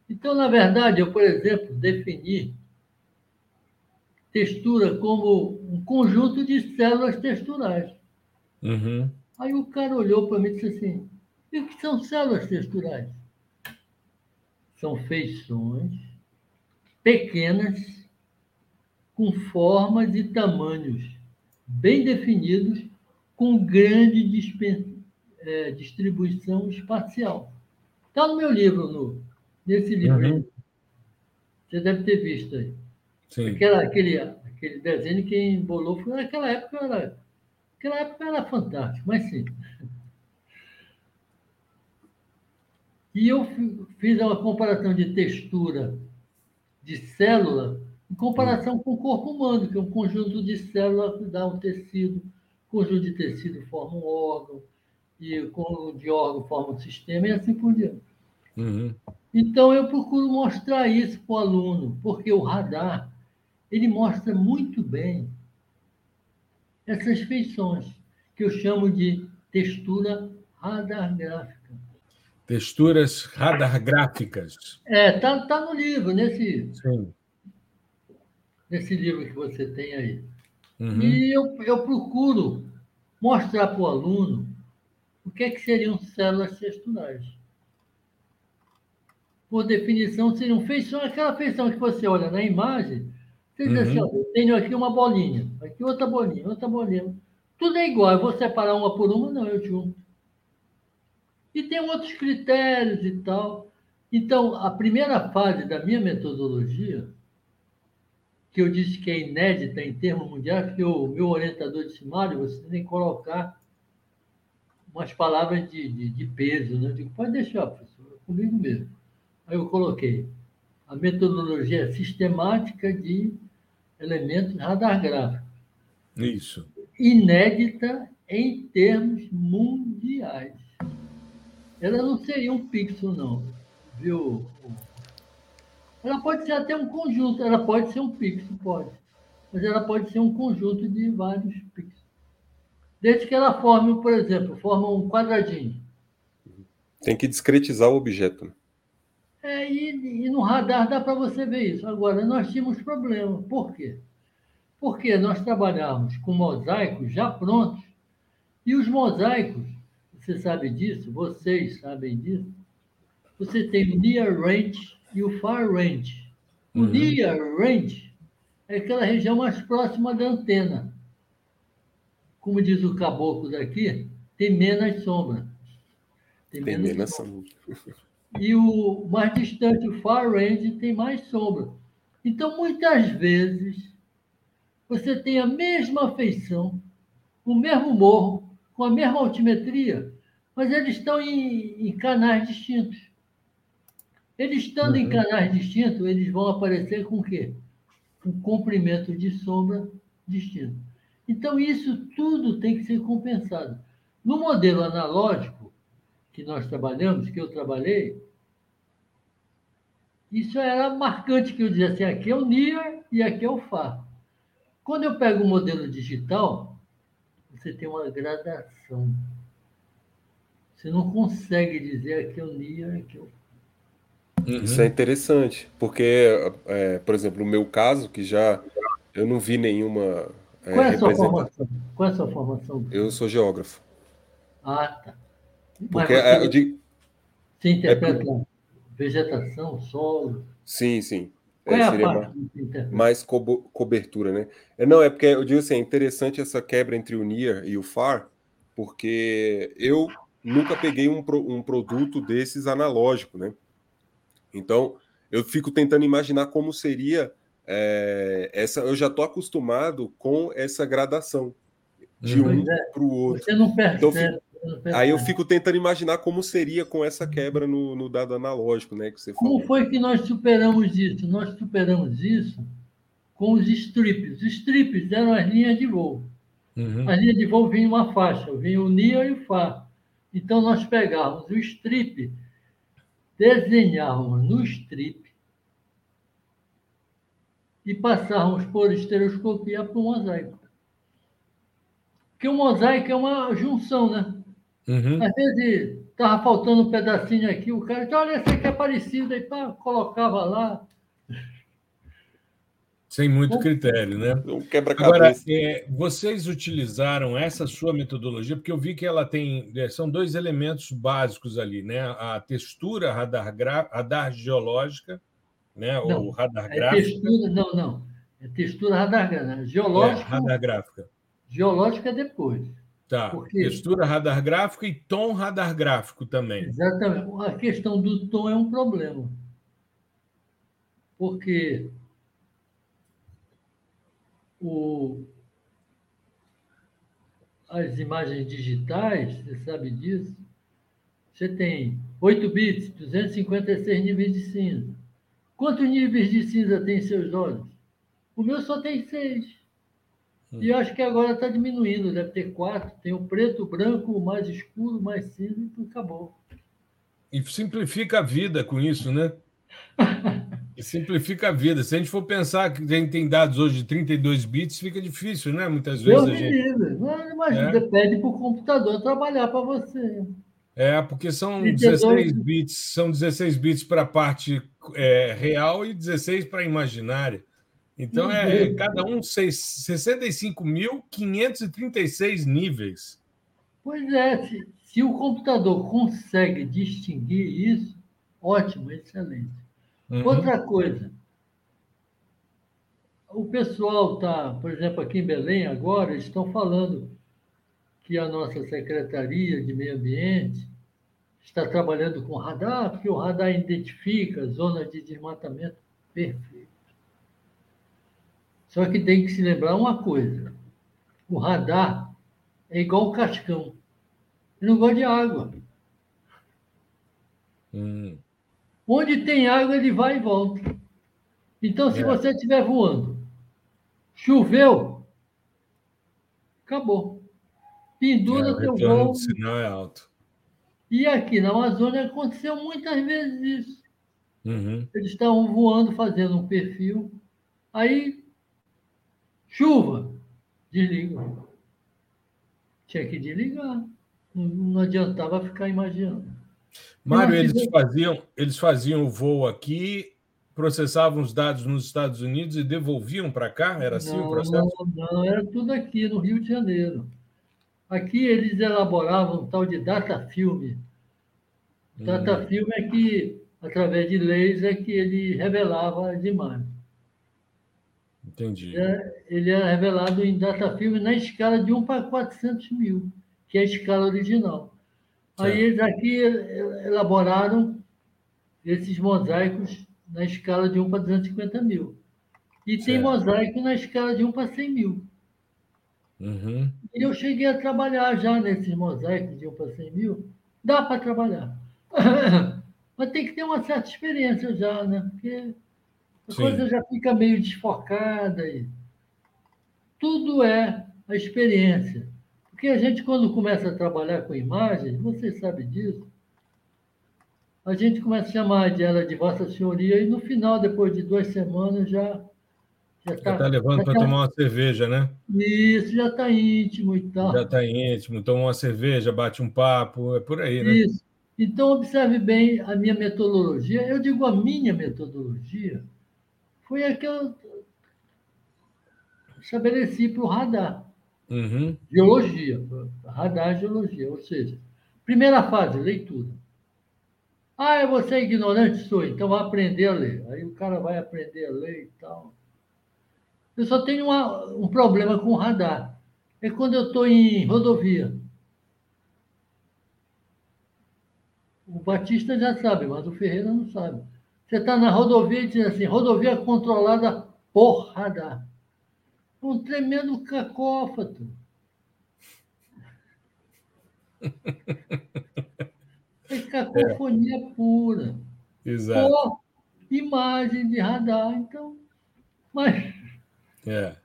Então, na verdade, eu, por exemplo, defini textura como um conjunto de células texturais. Uhum. Aí o cara olhou para mim e disse assim: e o que são células texturais? São feições pequenas com formas e tamanhos bem definidos, com grande é, distribuição espacial. Está no meu livro, no, nesse livro. Uhum. Você deve ter visto aí. Sim. Aquela, aquele, aquele desenho que embolou foi naquela época era, naquela época era fantástico, mas sim. E eu fiz uma comparação de textura de célula em comparação com o corpo humano, que é um conjunto de células que dá um tecido, conjunto de tecido forma um órgão, e o conjunto de órgão forma um sistema, e assim por diante. Uhum. Então, eu procuro mostrar isso para o aluno, porque o radar ele mostra muito bem essas feições, que eu chamo de textura radargráfica. Texturas radargráficas. É, está tá no livro, nesse, Sim nesse livro que você tem aí. Uhum. E eu, eu procuro mostrar para o aluno o que, é que seriam células texturais. Por definição, seriam feições, aquela feição que você olha na imagem, você diz assim, uhum. eu tenho aqui uma bolinha, aqui outra bolinha, outra bolinha. Tudo é igual, eu vou separar uma por uma? Não, eu junto. E tem outros critérios e tal. Então, a primeira fase da minha metodologia que eu disse que é inédita em termos mundiais, que o meu orientador disse, Mário, você tem que colocar umas palavras de, de, de peso. Né? Eu digo, pode deixar, professor, é comigo mesmo. Aí eu coloquei a metodologia sistemática de elementos radar gráficos. Isso. inédita em termos mundiais. Ela não seria um pixel, não, viu? Ela pode ser até um conjunto, ela pode ser um pixel, pode. Mas ela pode ser um conjunto de vários pixels. Desde que ela forme, por exemplo, forma um quadradinho. Tem que discretizar o objeto. É, e, e no radar dá para você ver isso. Agora, nós tínhamos problema. Por quê? Porque nós trabalhávamos com mosaicos já prontos. E os mosaicos, você sabe disso, vocês sabem disso, você tem o near range e o far range. O uhum. near range é aquela região mais próxima da antena. Como diz o caboclo daqui, tem menos sombra. Tem, tem menos, menos sombra. E o mais distante, o far range, tem mais sombra. Então, muitas vezes, você tem a mesma feição, o mesmo morro, com a mesma altimetria, mas eles estão em, em canais distintos. Eles estando uhum. em canais distintos, eles vão aparecer com o quê? Um comprimento de sombra distinto. Então, isso tudo tem que ser compensado. No modelo analógico que nós trabalhamos, que eu trabalhei, isso era marcante, que eu dizia assim, aqui é o NIR e aqui é o FAR. Quando eu pego o modelo digital, você tem uma gradação. Você não consegue dizer aqui é o NIR, aqui é o FAR. Uhum. Isso é interessante, porque, é, por exemplo, no meu caso, que já eu não vi nenhuma. É, Qual é a sua formação? Qual é a sua formação? Eu sou geógrafo. Ah, tá. Porque você, é, eu digo. Você interpreta é, vegetação, solo. Sim, sim. Qual é, a parte mais, mais co cobertura, né? É, não, é porque eu digo assim, é interessante essa quebra entre o NIR e o FAR, porque eu nunca peguei um, um produto desses analógico, né? Então, eu fico tentando imaginar como seria é, essa. Eu já estou acostumado com essa gradação de uhum. um é, para o outro. Você não percebe. Então, Aí eu fico tentando imaginar como seria com essa quebra no, no dado analógico, né? Que você como falou. foi que nós superamos isso? Nós superamos isso com os strips. Os strips eram as linhas de voo. Uhum. As linhas de voo vinham uma faixa, vinha o NIA e o FA. Então nós pegávamos o strip desenhávamos no strip e passávamos por estereoscopia para o mosaico. Porque o mosaico é uma junção, né? Uhum. Às vezes estava faltando um pedacinho aqui, o cara disse, olha, esse aqui é parecido, aí pá, colocava lá. Sem muito critério, né? Um quebra-cabeça. Agora, é, vocês utilizaram essa sua metodologia, porque eu vi que ela tem. É, são dois elementos básicos ali, né? A textura radar, radar geológica, né? Não, ou radar é gráfica. Textura, não, não. É textura radar gráfica. Geológica. É, radar gráfica. Geológica é depois. Tá. Porque... Textura radar gráfica e tom radar gráfico também. Exatamente. A questão do tom é um problema. Porque o, as imagens digitais, você sabe disso, você tem 8 bits, 256 níveis de cinza. Quantos níveis de cinza tem em seus olhos? O meu só tem 6. Hum. E acho que agora está diminuindo, deve ter 4. Tem o preto, o branco, o mais escuro, o mais cinza e acabou. E simplifica a vida com isso, né? Simplifica a vida. Se a gente for pensar que a gente tem dados hoje de 32 bits, fica difícil, né? Muitas vezes Deus a gente. Não, imagina, é. pede para o computador trabalhar para você. É, porque são 32... 16 bits, são 16 bits para a parte é, real e 16 para a imaginária. Então é cada um 65.536 níveis. Pois é, se, se o computador consegue distinguir isso, ótimo, excelente. Uhum. Outra coisa, o pessoal está, por exemplo, aqui em Belém agora, estão falando que a nossa Secretaria de Meio Ambiente está trabalhando com radar, porque o radar identifica zonas de desmatamento perfeito. Só que tem que se lembrar uma coisa: o radar é igual o cascão. Ele não gosta de água. Hum. Onde tem água, ele vai e volta. Então, se é. você estiver voando, choveu, Acabou. Pendura é, teu voo. O sinal é alto. E aqui na Amazônia aconteceu muitas vezes isso. Uhum. Eles estavam voando, fazendo um perfil. Aí, chuva, desliga. Tinha que desligar. Não adiantava ficar imaginando. Mário, eles faziam, eles faziam o voo aqui, processavam os dados nos Estados Unidos e devolviam para cá? Era assim não, o processo? Não, não, era tudo aqui, no Rio de Janeiro. Aqui eles elaboravam um tal de data filme. Data hum. é que, através de leis, é que ele revelava as imagens. Entendi. É, ele era revelado em data filme na escala de 1 para 400 mil, que é a escala original. Aí eles aqui elaboraram esses mosaicos na escala de 1 para 250 mil. E certo. tem mosaico na escala de 1 para 100 mil. Uhum. E eu cheguei a trabalhar já nesses mosaicos de 1 para 100 mil. Dá para trabalhar. Mas tem que ter uma certa experiência já, né? Porque a Sim. coisa já fica meio desfocada. E... Tudo é a experiência. Porque a gente, quando começa a trabalhar com imagens, você sabe disso, a gente começa a chamar de ela de Vossa Senhoria e no final, depois de duas semanas, já já está tá levando para tá... tomar uma cerveja, né? Isso, já está íntimo e tal. Já está íntimo, toma uma cerveja, bate um papo, é por aí, né? Isso. Então, observe bem a minha metodologia. Eu digo a minha metodologia, foi a que eu estabeleci para o radar. Uhum. Geologia, radar geologia, ou seja, primeira fase, leitura. Ah, você é ignorante? Sou, então vai aprender a ler. Aí o cara vai aprender a ler e tal. Eu só tenho uma, um problema com o radar. É quando eu estou em rodovia. O Batista já sabe, mas o Ferreira não sabe. Você está na rodovia e diz assim, rodovia controlada por radar. Um tremendo cacófato. É cacofonia é. pura. Exato. Por imagem de radar. Então, mas é.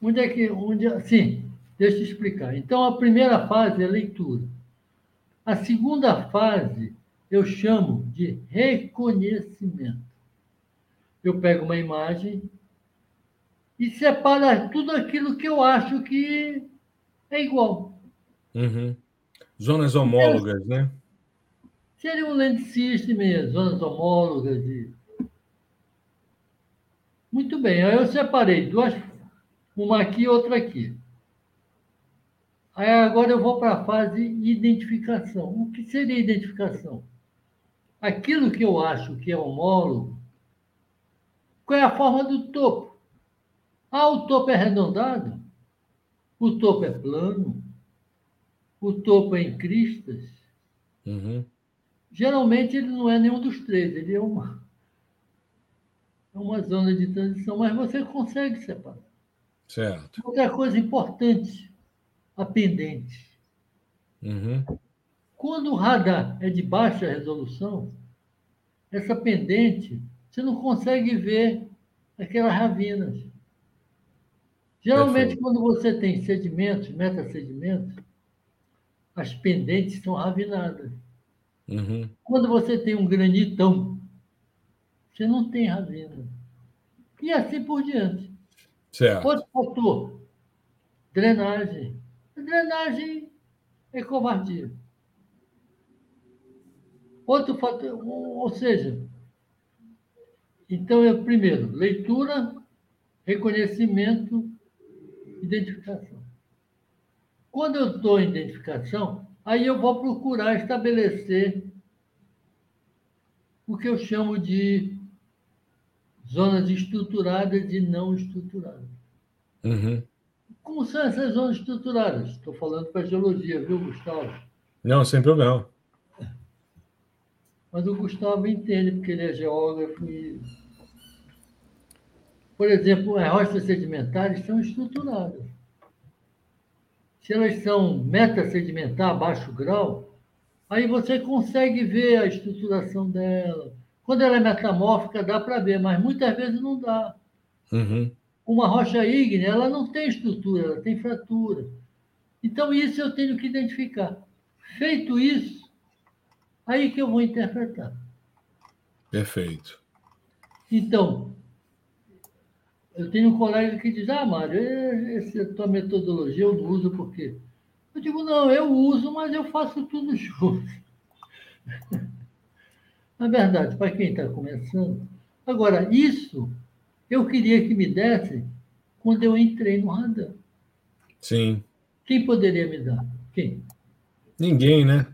Onde é que. Onde, sim, deixa eu explicar. Então, a primeira fase é leitura. A segunda fase eu chamo de reconhecimento. Eu pego uma imagem e separo tudo aquilo que eu acho que é igual. Uhum. Zonas homólogas, é, né? Seria um land system, zonas homólogas. E... Muito bem, aí eu separei duas, uma aqui e outra aqui. Aí agora eu vou para a fase identificação. O que seria identificação? Aquilo que eu acho que é homólogo, qual é a forma do topo? Ah, o topo é arredondado? O topo é plano? O topo é em cristas? Uhum. Geralmente ele não é nenhum dos três, ele é uma, é uma zona de transição, mas você consegue separar. Certo. Outra coisa importante, a pendente. Uhum. Quando o radar é de baixa resolução, essa pendente, você não consegue ver aquelas ravinas. Geralmente, Perfeito. quando você tem sedimentos, metasedimentos, as pendentes são ravinadas. Uhum. Quando você tem um granitão, você não tem ravina. E assim por diante. Certo. Outro fator, drenagem. drenagem é covardia. Outro fator, ou seja, então é primeiro, leitura, reconhecimento, identificação. Quando eu estou em identificação, aí eu vou procurar estabelecer o que eu chamo de zonas estruturadas e não estruturadas. Uhum. Como são essas zonas estruturadas? Estou falando para a geologia, viu, Gustavo? Não, sem problema. Mas o Gustavo entende, porque ele é geógrafo e. Por exemplo, as rochas sedimentares são estruturadas. Se elas são metasedimentar, baixo grau, aí você consegue ver a estruturação dela, quando ela é metamórfica, dá para ver, mas muitas vezes não dá. Uhum. Uma rocha ígnea, ela não tem estrutura, ela tem fratura. Então, isso eu tenho que identificar. Feito isso, aí que eu vou interpretar. Perfeito. Então, eu tenho um colega que diz, ah, Mário, essa tua metodologia eu não uso por quê? Eu digo, não, eu uso, mas eu faço tudo junto. Na verdade, para quem está começando. Agora, isso eu queria que me desse quando eu entrei no radar. Sim. Quem poderia me dar? Quem? Ninguém, né?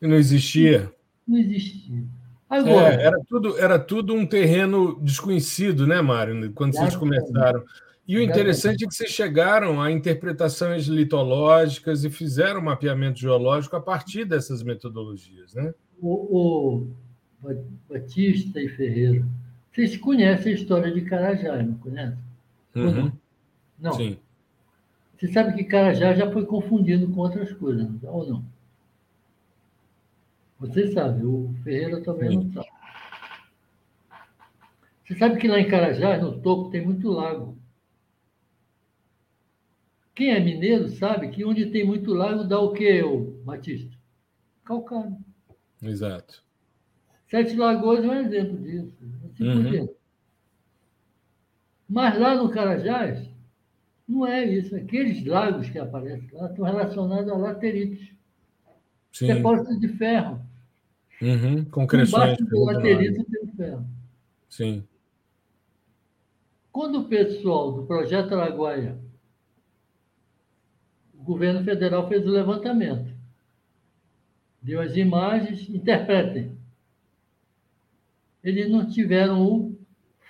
Não existia. Não existia. Agora, é, era, tudo, era tudo um terreno desconhecido, né, Mário, quando vocês começaram. E o interessante é que vocês chegaram a interpretações litológicas e fizeram mapeamento geológico a partir dessas metodologias, né? O, o Batista e Ferreira, vocês conhecem a história de Carajás, não conhecem? Uhum. Não. Sim. Você sabe que Carajá já foi confundido com outras coisas, ou não? Você sabe, o Ferreira também Sim. não sabe. Você sabe que lá em Carajás, no topo, tem muito lago. Quem é mineiro sabe que onde tem muito lago dá o quê, o Batista? Calcário. Exato. Sete Lagoas é um exemplo disso. Assim uhum. Mas lá no Carajás, não é isso. Aqueles lagos que aparecem lá estão relacionados a lateritos. Sim. Depósitos de ferro. Uhum. Concreções. Sim. Quando o pessoal do Projeto Araguaia, o governo federal fez o levantamento, deu as imagens, interpretem. Eles não tiveram o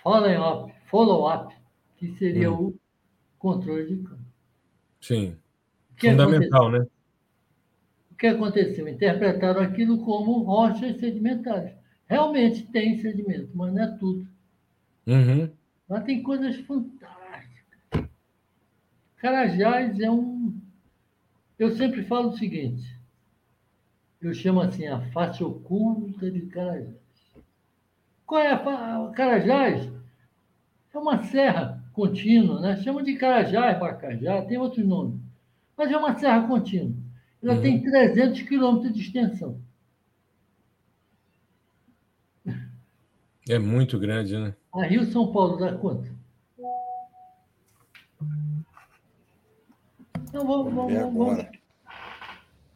follow-up, follow que seria hum. o controle de campo. Sim. Fundamental, aconteceu? né? O que aconteceu? Interpretaram aquilo como rochas sedimentares. Realmente tem sedimento, mas não é tudo. Uhum. Lá tem coisas fantásticas. Carajás é um. Eu sempre falo o seguinte: eu chamo assim a face oculta de Carajás. Qual é a Carajás? É uma serra contínua, né? Chama de Carajás, Bacajá, tem outros nomes. Mas é uma serra contínua. Ela uhum. tem 300 quilômetros de extensão. É muito grande, né? A Rio São Paulo dá quanto? Então vamos, vamos, é vamos,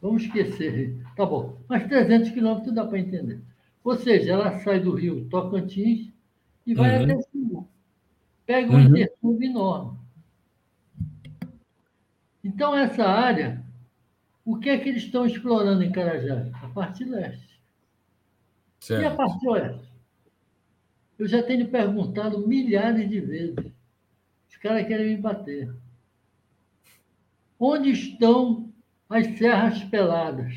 vamos esquecer. Tá bom. Mas 300 quilômetros dá para entender. Ou seja, ela sai do rio Tocantins e vai uhum. até o sul. Pega um uhum. intercâmbio enorme. Então, essa área, o que é que eles estão explorando em Carajás? A parte leste. Certo. E a parte oeste? Eu já tenho perguntado milhares de vezes. Os caras querem me bater. Onde estão as serras peladas?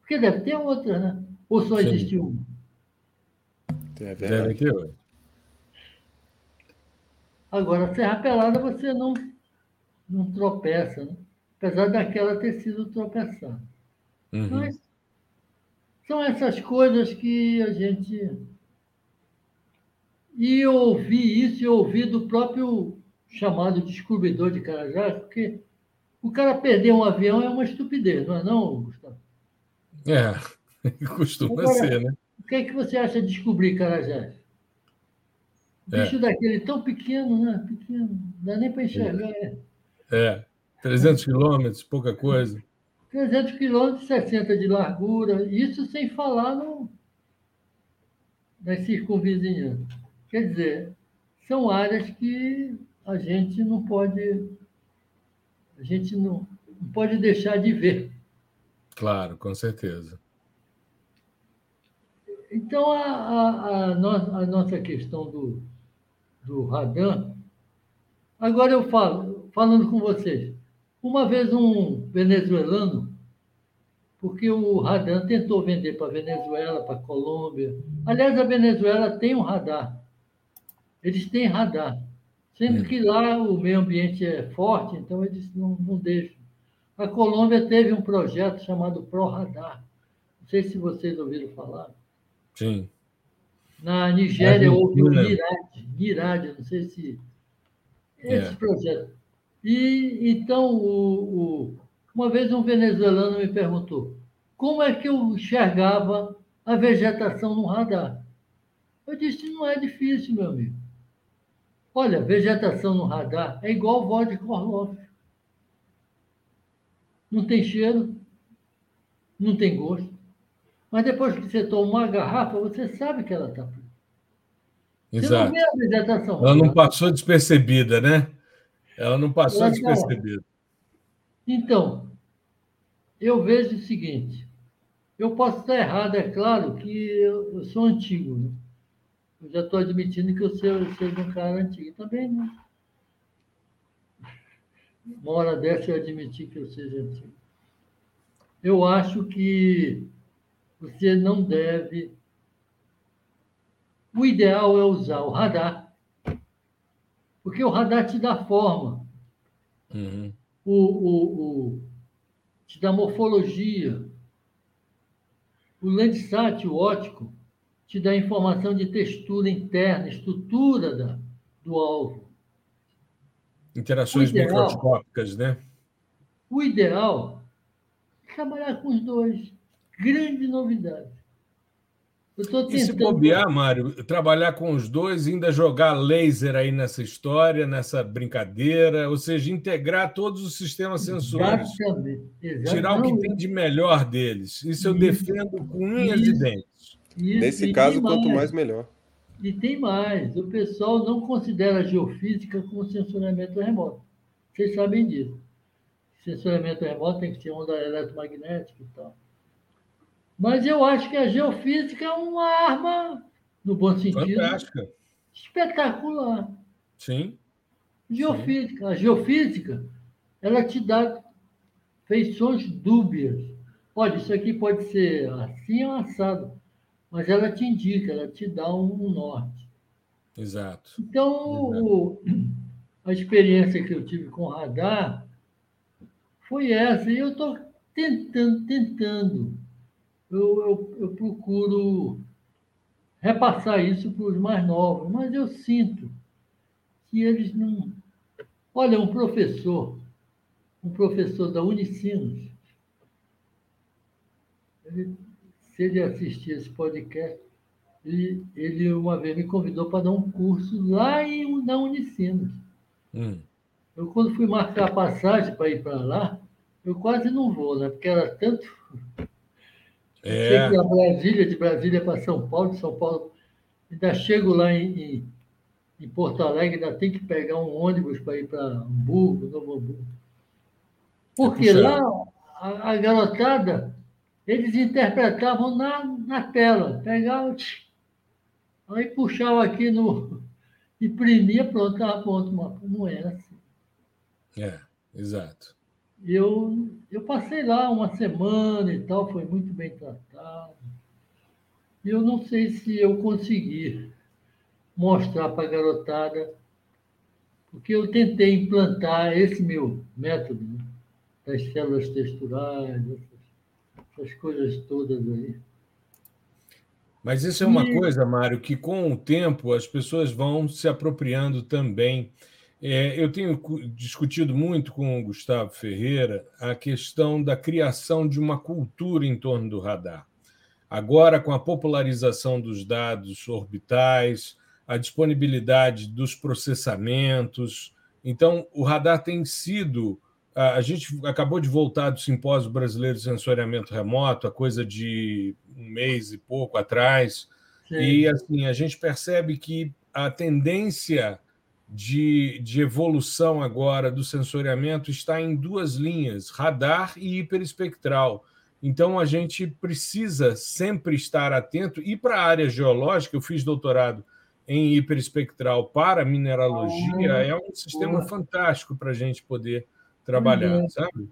Porque deve ter outra, né? Ou só Sim. existe uma? É deve ter outra. Agora, Serra Pelada você não, não tropeça, né? Apesar daquela ter sido tropeçada. Uhum. Mas são essas coisas que a gente e eu ouvi isso, e ouvi do próprio chamado descobridor de Carajás, porque o cara perder um avião é uma estupidez, não é não, Gustavo? É, costuma Agora, ser, né? O que é que você acha de descobrir Carajás? É. Bicho daquele tão pequeno, né? Pequeno, não dá nem para enxergar. É. é, 300 quilômetros, pouca coisa. 300 quilômetros, 60 de largura, isso sem falar no, nas circunvizinhanças. Quer dizer, são áreas que a gente não pode, a gente não, não pode deixar de ver. Claro, com certeza. Então, a, a, a, nossa, a nossa questão do, do Radan, agora eu falo, falando com vocês. Uma vez um venezuelano, porque o Radan tentou vender para Venezuela, para Colômbia. Aliás, a Venezuela tem um radar eles têm radar. Sendo que lá o meio ambiente é forte, então eles não, não deixam. A Colômbia teve um projeto chamado ProRadar. Não sei se vocês ouviram falar. Sim. Na Nigéria houve o NIRAD, NIRAD, não sei se. Esse é. projeto. E então o, o, Uma vez um venezuelano me perguntou como é que eu enxergava a vegetação no radar. Eu disse, não é difícil, meu amigo. Olha, vegetação no radar é igual voz de Korloff. Não tem cheiro, não tem gosto. Mas depois que você toma uma garrafa, você sabe que ela está Exato. Você não vê a vegetação. Ela não passou despercebida, né? Ela não passou ela despercebida. Então, eu vejo o seguinte: eu posso estar errado, é claro que eu, eu sou antigo. Né? Eu já estou admitindo que eu seja, um cara antigo. Também. Né? Uma hora dessa eu admiti que eu seja antigo. Eu acho que você não deve. O ideal é usar o radar, porque o radar te dá forma. Uhum. O, o, o, te dá morfologia. O Landsat, o ótico, te dá informação de textura interna, estrutura da, do alvo. Interações ideal, microscópicas, né? O ideal é trabalhar com os dois. Grande novidade. E se bobear, Mário, trabalhar com os dois, ainda jogar laser aí nessa história, nessa brincadeira, ou seja, integrar todos os sistemas sensores. Exatamente. Exatamente. Tirar o que tem de melhor deles. Isso eu defendo com unhas isso, e dentes. Isso, Nesse caso, quanto mais, melhor. E tem mais. O pessoal não considera a geofísica como sensoramento remoto. Vocês sabem disso. Sensoramento remoto tem que ser onda eletromagnética e tal. Mas eu acho que a geofísica é uma arma, no bom sentido, Fantástica. espetacular. Sim. Geofísica. Sim. A geofísica, ela te dá feições dúbias. Olha, isso aqui pode ser assim ou assado, mas ela te indica, ela te dá um, norte. Exato. Então, Exato. O, a experiência que eu tive com radar foi essa, e eu estou tentando, tentando eu, eu, eu procuro repassar isso para os mais novos, mas eu sinto que eles não. Olha, um professor, um professor da Unicinos, ele, se ele assistir esse podcast, ele, ele uma vez me convidou para dar um curso lá em, na Unicinos. Hum. Eu, quando fui marcar a passagem para ir para lá, eu quase não vou, né? Porque era tanto é. Chego a Brasília, de Brasília para São Paulo, de São Paulo, ainda chego lá em, em, em Porto Alegre, ainda tem que pegar um ônibus para ir para Hamburgo, Novo Hamburgo. Porque lá a, a, garotada, eles interpretavam na, na tela, pegavam, aí puxavam aqui no. imprimia, pronto, estava pronto, não era assim. É, exato eu, eu passei lá uma semana e tal, foi muito bem tratado. E eu não sei se eu consegui mostrar para a garotada, porque eu tentei implantar esse meu método né, das células texturais, essas, essas coisas todas aí. Mas isso é uma coisa, Mário, que com o tempo as pessoas vão se apropriando também é, eu tenho discutido muito com o Gustavo Ferreira a questão da criação de uma cultura em torno do radar. Agora, com a popularização dos dados orbitais, a disponibilidade dos processamentos. Então, o radar tem sido. A gente acabou de voltar do Simpósio Brasileiro de Sensoriamento Remoto, a coisa de um mês e pouco atrás. Sim. E assim, a gente percebe que a tendência de, de evolução agora do sensoriamento está em duas linhas, radar e hiperespectral. Então, a gente precisa sempre estar atento. E para a área geológica, eu fiz doutorado em hiperespectral para mineralogia, ah, é um sistema boa. fantástico para a gente poder trabalhar, uhum. sabe?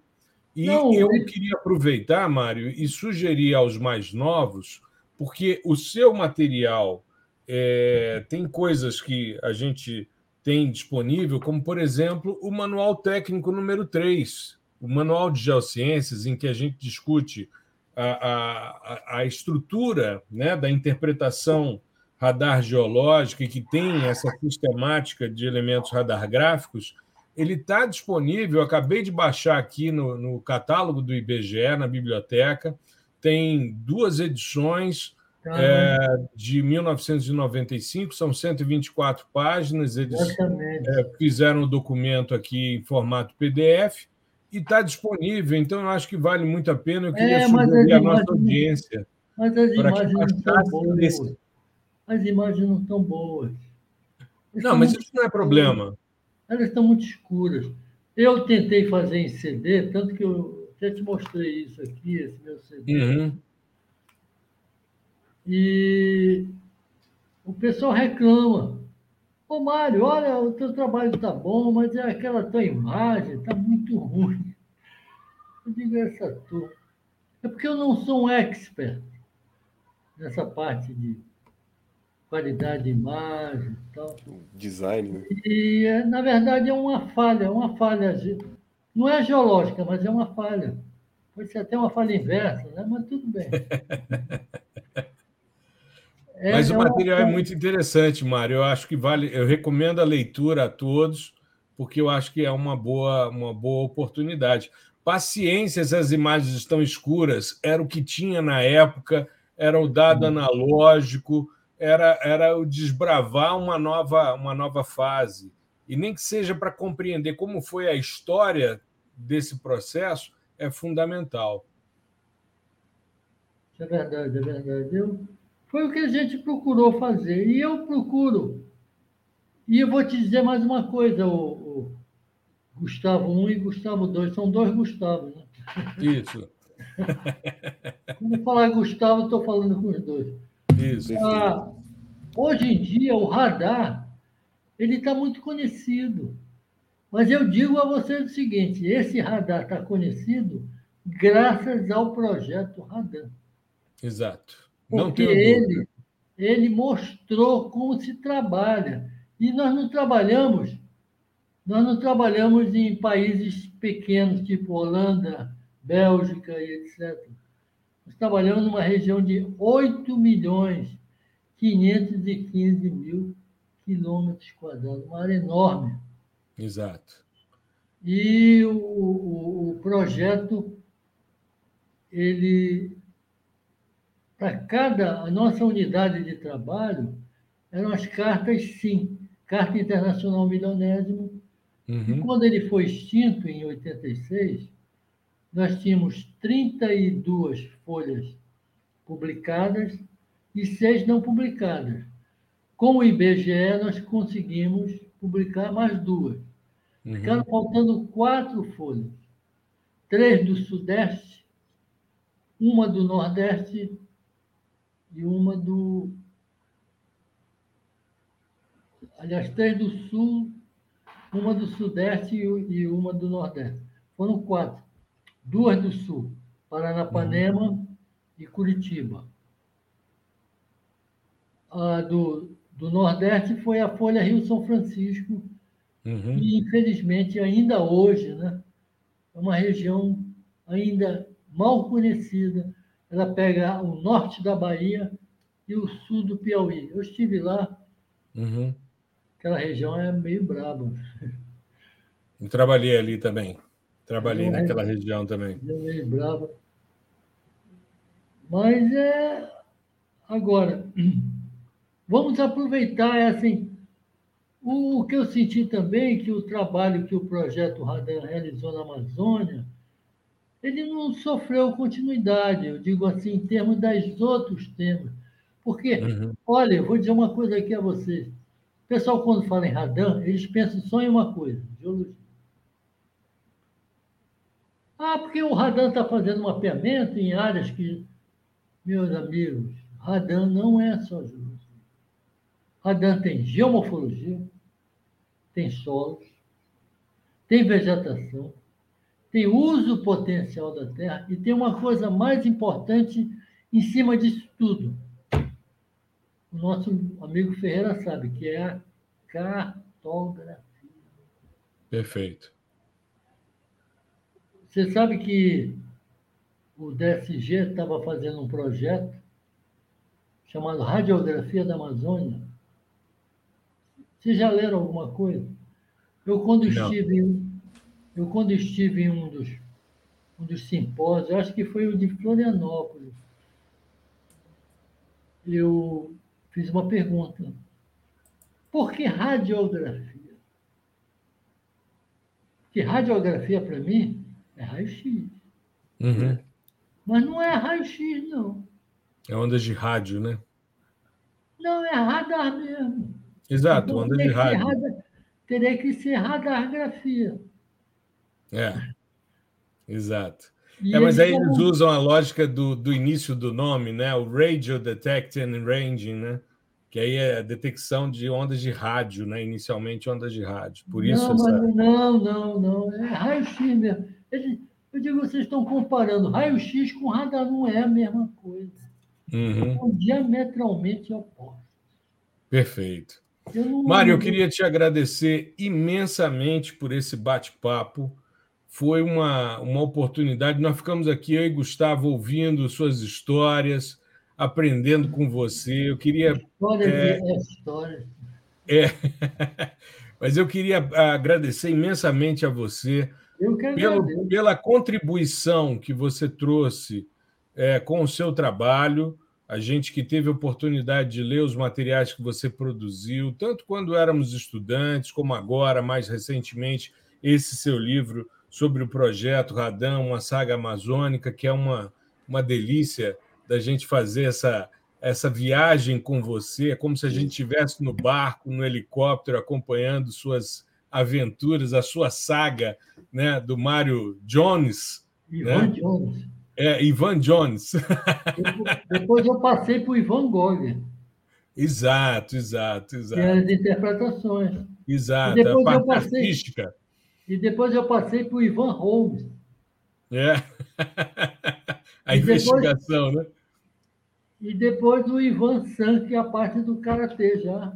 E Não, eu queria aproveitar, Mário, e sugerir aos mais novos, porque o seu material é, tem coisas que a gente tem disponível, como, por exemplo, o Manual Técnico número 3, o Manual de Geociências, em que a gente discute a, a, a estrutura né, da interpretação radar geológica e que tem essa sistemática de elementos radar gráficos, ele está disponível. Eu acabei de baixar aqui no, no catálogo do IBGE, na biblioteca. Tem duas edições é, de 1995, são 124 páginas. Eles é, fizeram o documento aqui em formato PDF e está disponível, então eu acho que vale muito a pena. Eu queria é, sugerir a nossa audiência. Mas as imagens não estão boas. Desse... As imagens não estão boas. não, mas isso não é problema. Elas estão muito escuras. Eu tentei fazer em CD, tanto que eu até te mostrei isso aqui, esse meu CD. Uhum. E o pessoal reclama. Ô, Mário, olha, o teu trabalho está bom, mas é aquela tua imagem está muito ruim. Eu digo, essa tua. É porque eu não sou um expert nessa parte de qualidade de imagem e tal. Design, né? E, é, na verdade, é uma falha, uma falha. Não é geológica, mas é uma falha. Pode ser até uma falha inversa, né? mas tudo bem. É, Mas o é material é muito interessante, Mário. Eu acho que vale. Eu recomendo a leitura a todos, porque eu acho que é uma boa, uma boa oportunidade. Paciência, as imagens estão escuras, era o que tinha na época, era o dado uhum. analógico, era, era o desbravar uma nova, uma nova fase. E nem que seja para compreender como foi a história desse processo, é fundamental. É verdade, é verdade. Eu, foi o que a gente procurou fazer. E eu procuro. E eu vou te dizer mais uma coisa, o, Gustavo 1 e Gustavo 2. São dois Gustavos, né? Isso. Quando falar Gustavo, estou falando com os dois. Isso. Ah, hoje em dia, o radar ele está muito conhecido. Mas eu digo a vocês o seguinte: esse radar está conhecido graças ao projeto Radar. Exato. Porque ele, ele mostrou como se trabalha. E nós não trabalhamos, nós não trabalhamos em países pequenos, tipo Holanda, Bélgica e etc. Nós trabalhamos numa região de 8 milhões 515 mil quilômetros quadrados, uma área enorme. Exato. E o, o, o projeto ele para cada a nossa unidade de trabalho eram as cartas sim, Carta Internacional Milionésimo. Uhum. E quando ele foi extinto, em 86, nós tínhamos 32 folhas publicadas e seis não publicadas. Com o IBGE, nós conseguimos publicar mais duas. Uhum. Ficaram faltando quatro folhas. Três do Sudeste, uma do Nordeste e uma do. Aliás, três do Sul, uma do Sudeste e uma do Nordeste. Foram quatro. Duas do Sul, Paranapanema uhum. e Curitiba. A do, do Nordeste foi a Folha Rio São Francisco, uhum. e infelizmente ainda hoje, né, é uma região ainda mal conhecida ela pega o norte da Bahia e o sul do Piauí. Eu estive lá. Uhum. Aquela região é meio braba. Eu trabalhei ali também. Trabalhei é naquela região também. É meio braba. Mas é. Agora, vamos aproveitar assim. O que eu senti também que o trabalho que o projeto Radan realizou na Amazônia ele não sofreu continuidade, eu digo assim, em termos das outros temas. Porque, uhum. olha, eu vou dizer uma coisa aqui a vocês. O pessoal, quando fala em radar, eles pensam só em uma coisa, geologia. Ah, porque o radar está fazendo mapeamento em áreas que, meus amigos, radar não é só geologia. Radar tem geomorfologia, tem solos, tem vegetação, tem uso potencial da terra e tem uma coisa mais importante em cima disso tudo. O nosso amigo Ferreira sabe que é a cartografia. Perfeito. Você sabe que o DSG estava fazendo um projeto chamado Radiografia da Amazônia. Vocês já leram alguma coisa? Eu quando estive, eu quando estive em um dos, um dos simpósios, acho que foi o de Florianópolis, eu fiz uma pergunta. Por que radiografia? Porque radiografia, para mim, é raio-x. Uhum. Mas não é raio-x, não. É ondas de rádio, né? Não, é radar mesmo. Exato, então, ondas de rádio. Radar, teria que ser radargrafia. É, exato. é, mas aí eles usam a lógica do, do início do nome, né? O Radio Detection and Ranging, né? Que aí é a detecção de ondas de rádio, né? Inicialmente ondas de rádio. Por isso não, essa... não, não, não. É raio-x mesmo. Eu digo, vocês estão comparando raio-x com radar, não é a mesma coisa. Uhum. São diametralmente opostos. Perfeito. Eu Mário, eu queria te agradecer imensamente por esse bate-papo. Foi uma, uma oportunidade. Nós ficamos aqui, eu e Gustavo, ouvindo suas histórias, aprendendo com você. Eu queria. História é, história. É. Mas eu queria agradecer imensamente a você pelo, pela contribuição que você trouxe é, com o seu trabalho. A gente que teve a oportunidade de ler os materiais que você produziu, tanto quando éramos estudantes, como agora, mais recentemente, esse seu livro sobre o projeto Radam, uma saga amazônica, que é uma, uma delícia da gente fazer essa, essa viagem com você. É como se a gente estivesse no barco, no helicóptero, acompanhando suas aventuras, a sua saga né, do Mário Jones. Ivan né? Jones. É, Ivan Jones. Depois eu passei para o Ivan Gogh. Exato, exato, exato. E as interpretações. Exato, a parte passei, artística. E depois eu passei para o Ivan Holmes. É. a e investigação, depois, né? E depois o Ivan San, que é a parte do karatê já.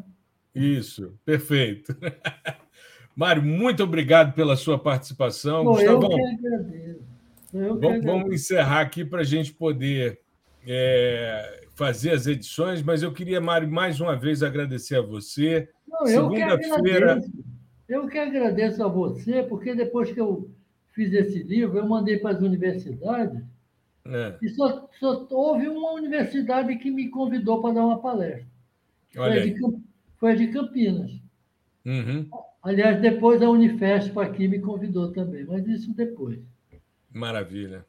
Isso, perfeito. Mário, muito obrigado pela sua participação. Bom, Gustavão, eu que agradeço. Eu vamos, que vamos encerrar aqui para a gente poder é, fazer as edições, mas eu queria, Mário, mais uma vez agradecer a você. Segunda-feira. Eu que agradeço a você, porque depois que eu fiz esse livro, eu mandei para as universidades, é. e só, só houve uma universidade que me convidou para dar uma palestra. Foi a, de, foi a de Campinas. Uhum. Aliás, depois a Unifesp aqui me convidou também, mas isso depois. Maravilha.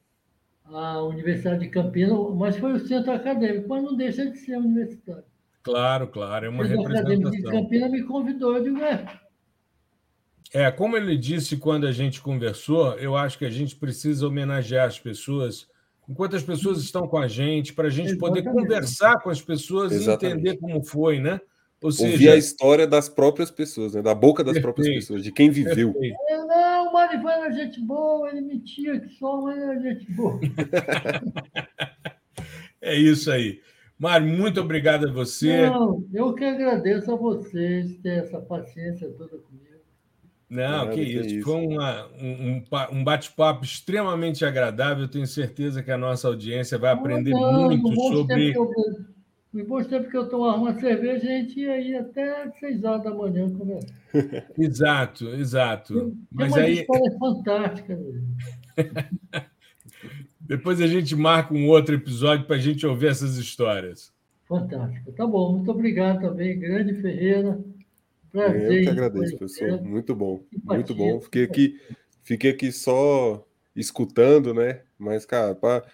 A Universidade de Campinas, mas foi o centro acadêmico, mas não deixa de ser a universidade. Claro, claro, é uma o representação. acadêmico de Campinas me convidou, eu digo, é. É, como ele disse quando a gente conversou, eu acho que a gente precisa homenagear as pessoas enquanto as pessoas estão com a gente, para a gente Exatamente. poder conversar com as pessoas Exatamente. e entender como foi, né? Ou seja, Ouvir a história das próprias pessoas, né? da boca das perfeito, próprias pessoas, de quem viveu. É, não, o Marivan era gente boa, ele mentia que só, mas era gente boa. é isso aí. Mário, muito obrigado a você. Não, eu que agradeço a vocês ter essa paciência toda comigo. Não, que, isso. isso. Foi uma, um, um bate-papo extremamente agradável. Eu tenho certeza que a nossa audiência vai aprender não, muito sobre. Me bom tempo que eu tomava uma cerveja, a gente ia ir até seis horas da manhã conversar. exato, exato. Tem, Mas uma aí... história fantástica. Depois a gente marca um outro episódio para a gente ouvir essas histórias. Fantástico. Tá bom, muito obrigado também, Grande Ferreira. Prazer. Eu que agradeço, professor. Muito bom, muito bom. Fiquei aqui, fiquei aqui só escutando, né? Mas, cara, para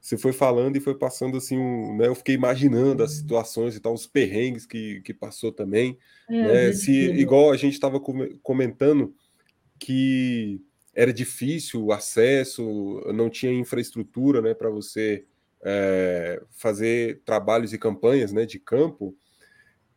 você foi falando e foi passando assim, um, né? Eu fiquei imaginando as situações e tal, os perrengues que, que passou também. É, né? Se, igual a gente estava comentando que era difícil o acesso, não tinha infraestrutura né, para você é, fazer trabalhos e campanhas né, de campo.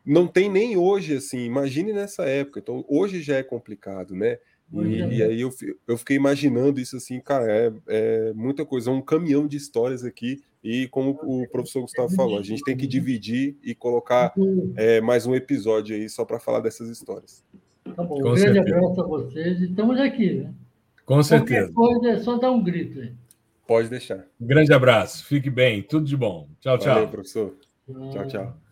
Não tem nem hoje, assim, imagine nessa época. Então, hoje já é complicado, né? E, e, aí eu, eu fiquei imaginando isso assim, cara, é, é, muita coisa, é um caminhão de histórias aqui, e como o professor Gustavo falou, a gente tem que dividir e colocar é, mais um episódio aí só para falar dessas histórias. Tá bom, um grande abraço a vocês e estamos aqui, né? Com certeza. Qualquer coisa é só dar um grito aí. Pode deixar. Um grande abraço, fique bem, tudo de bom. Tchau, tchau. Valeu, professor. Tchau, tchau.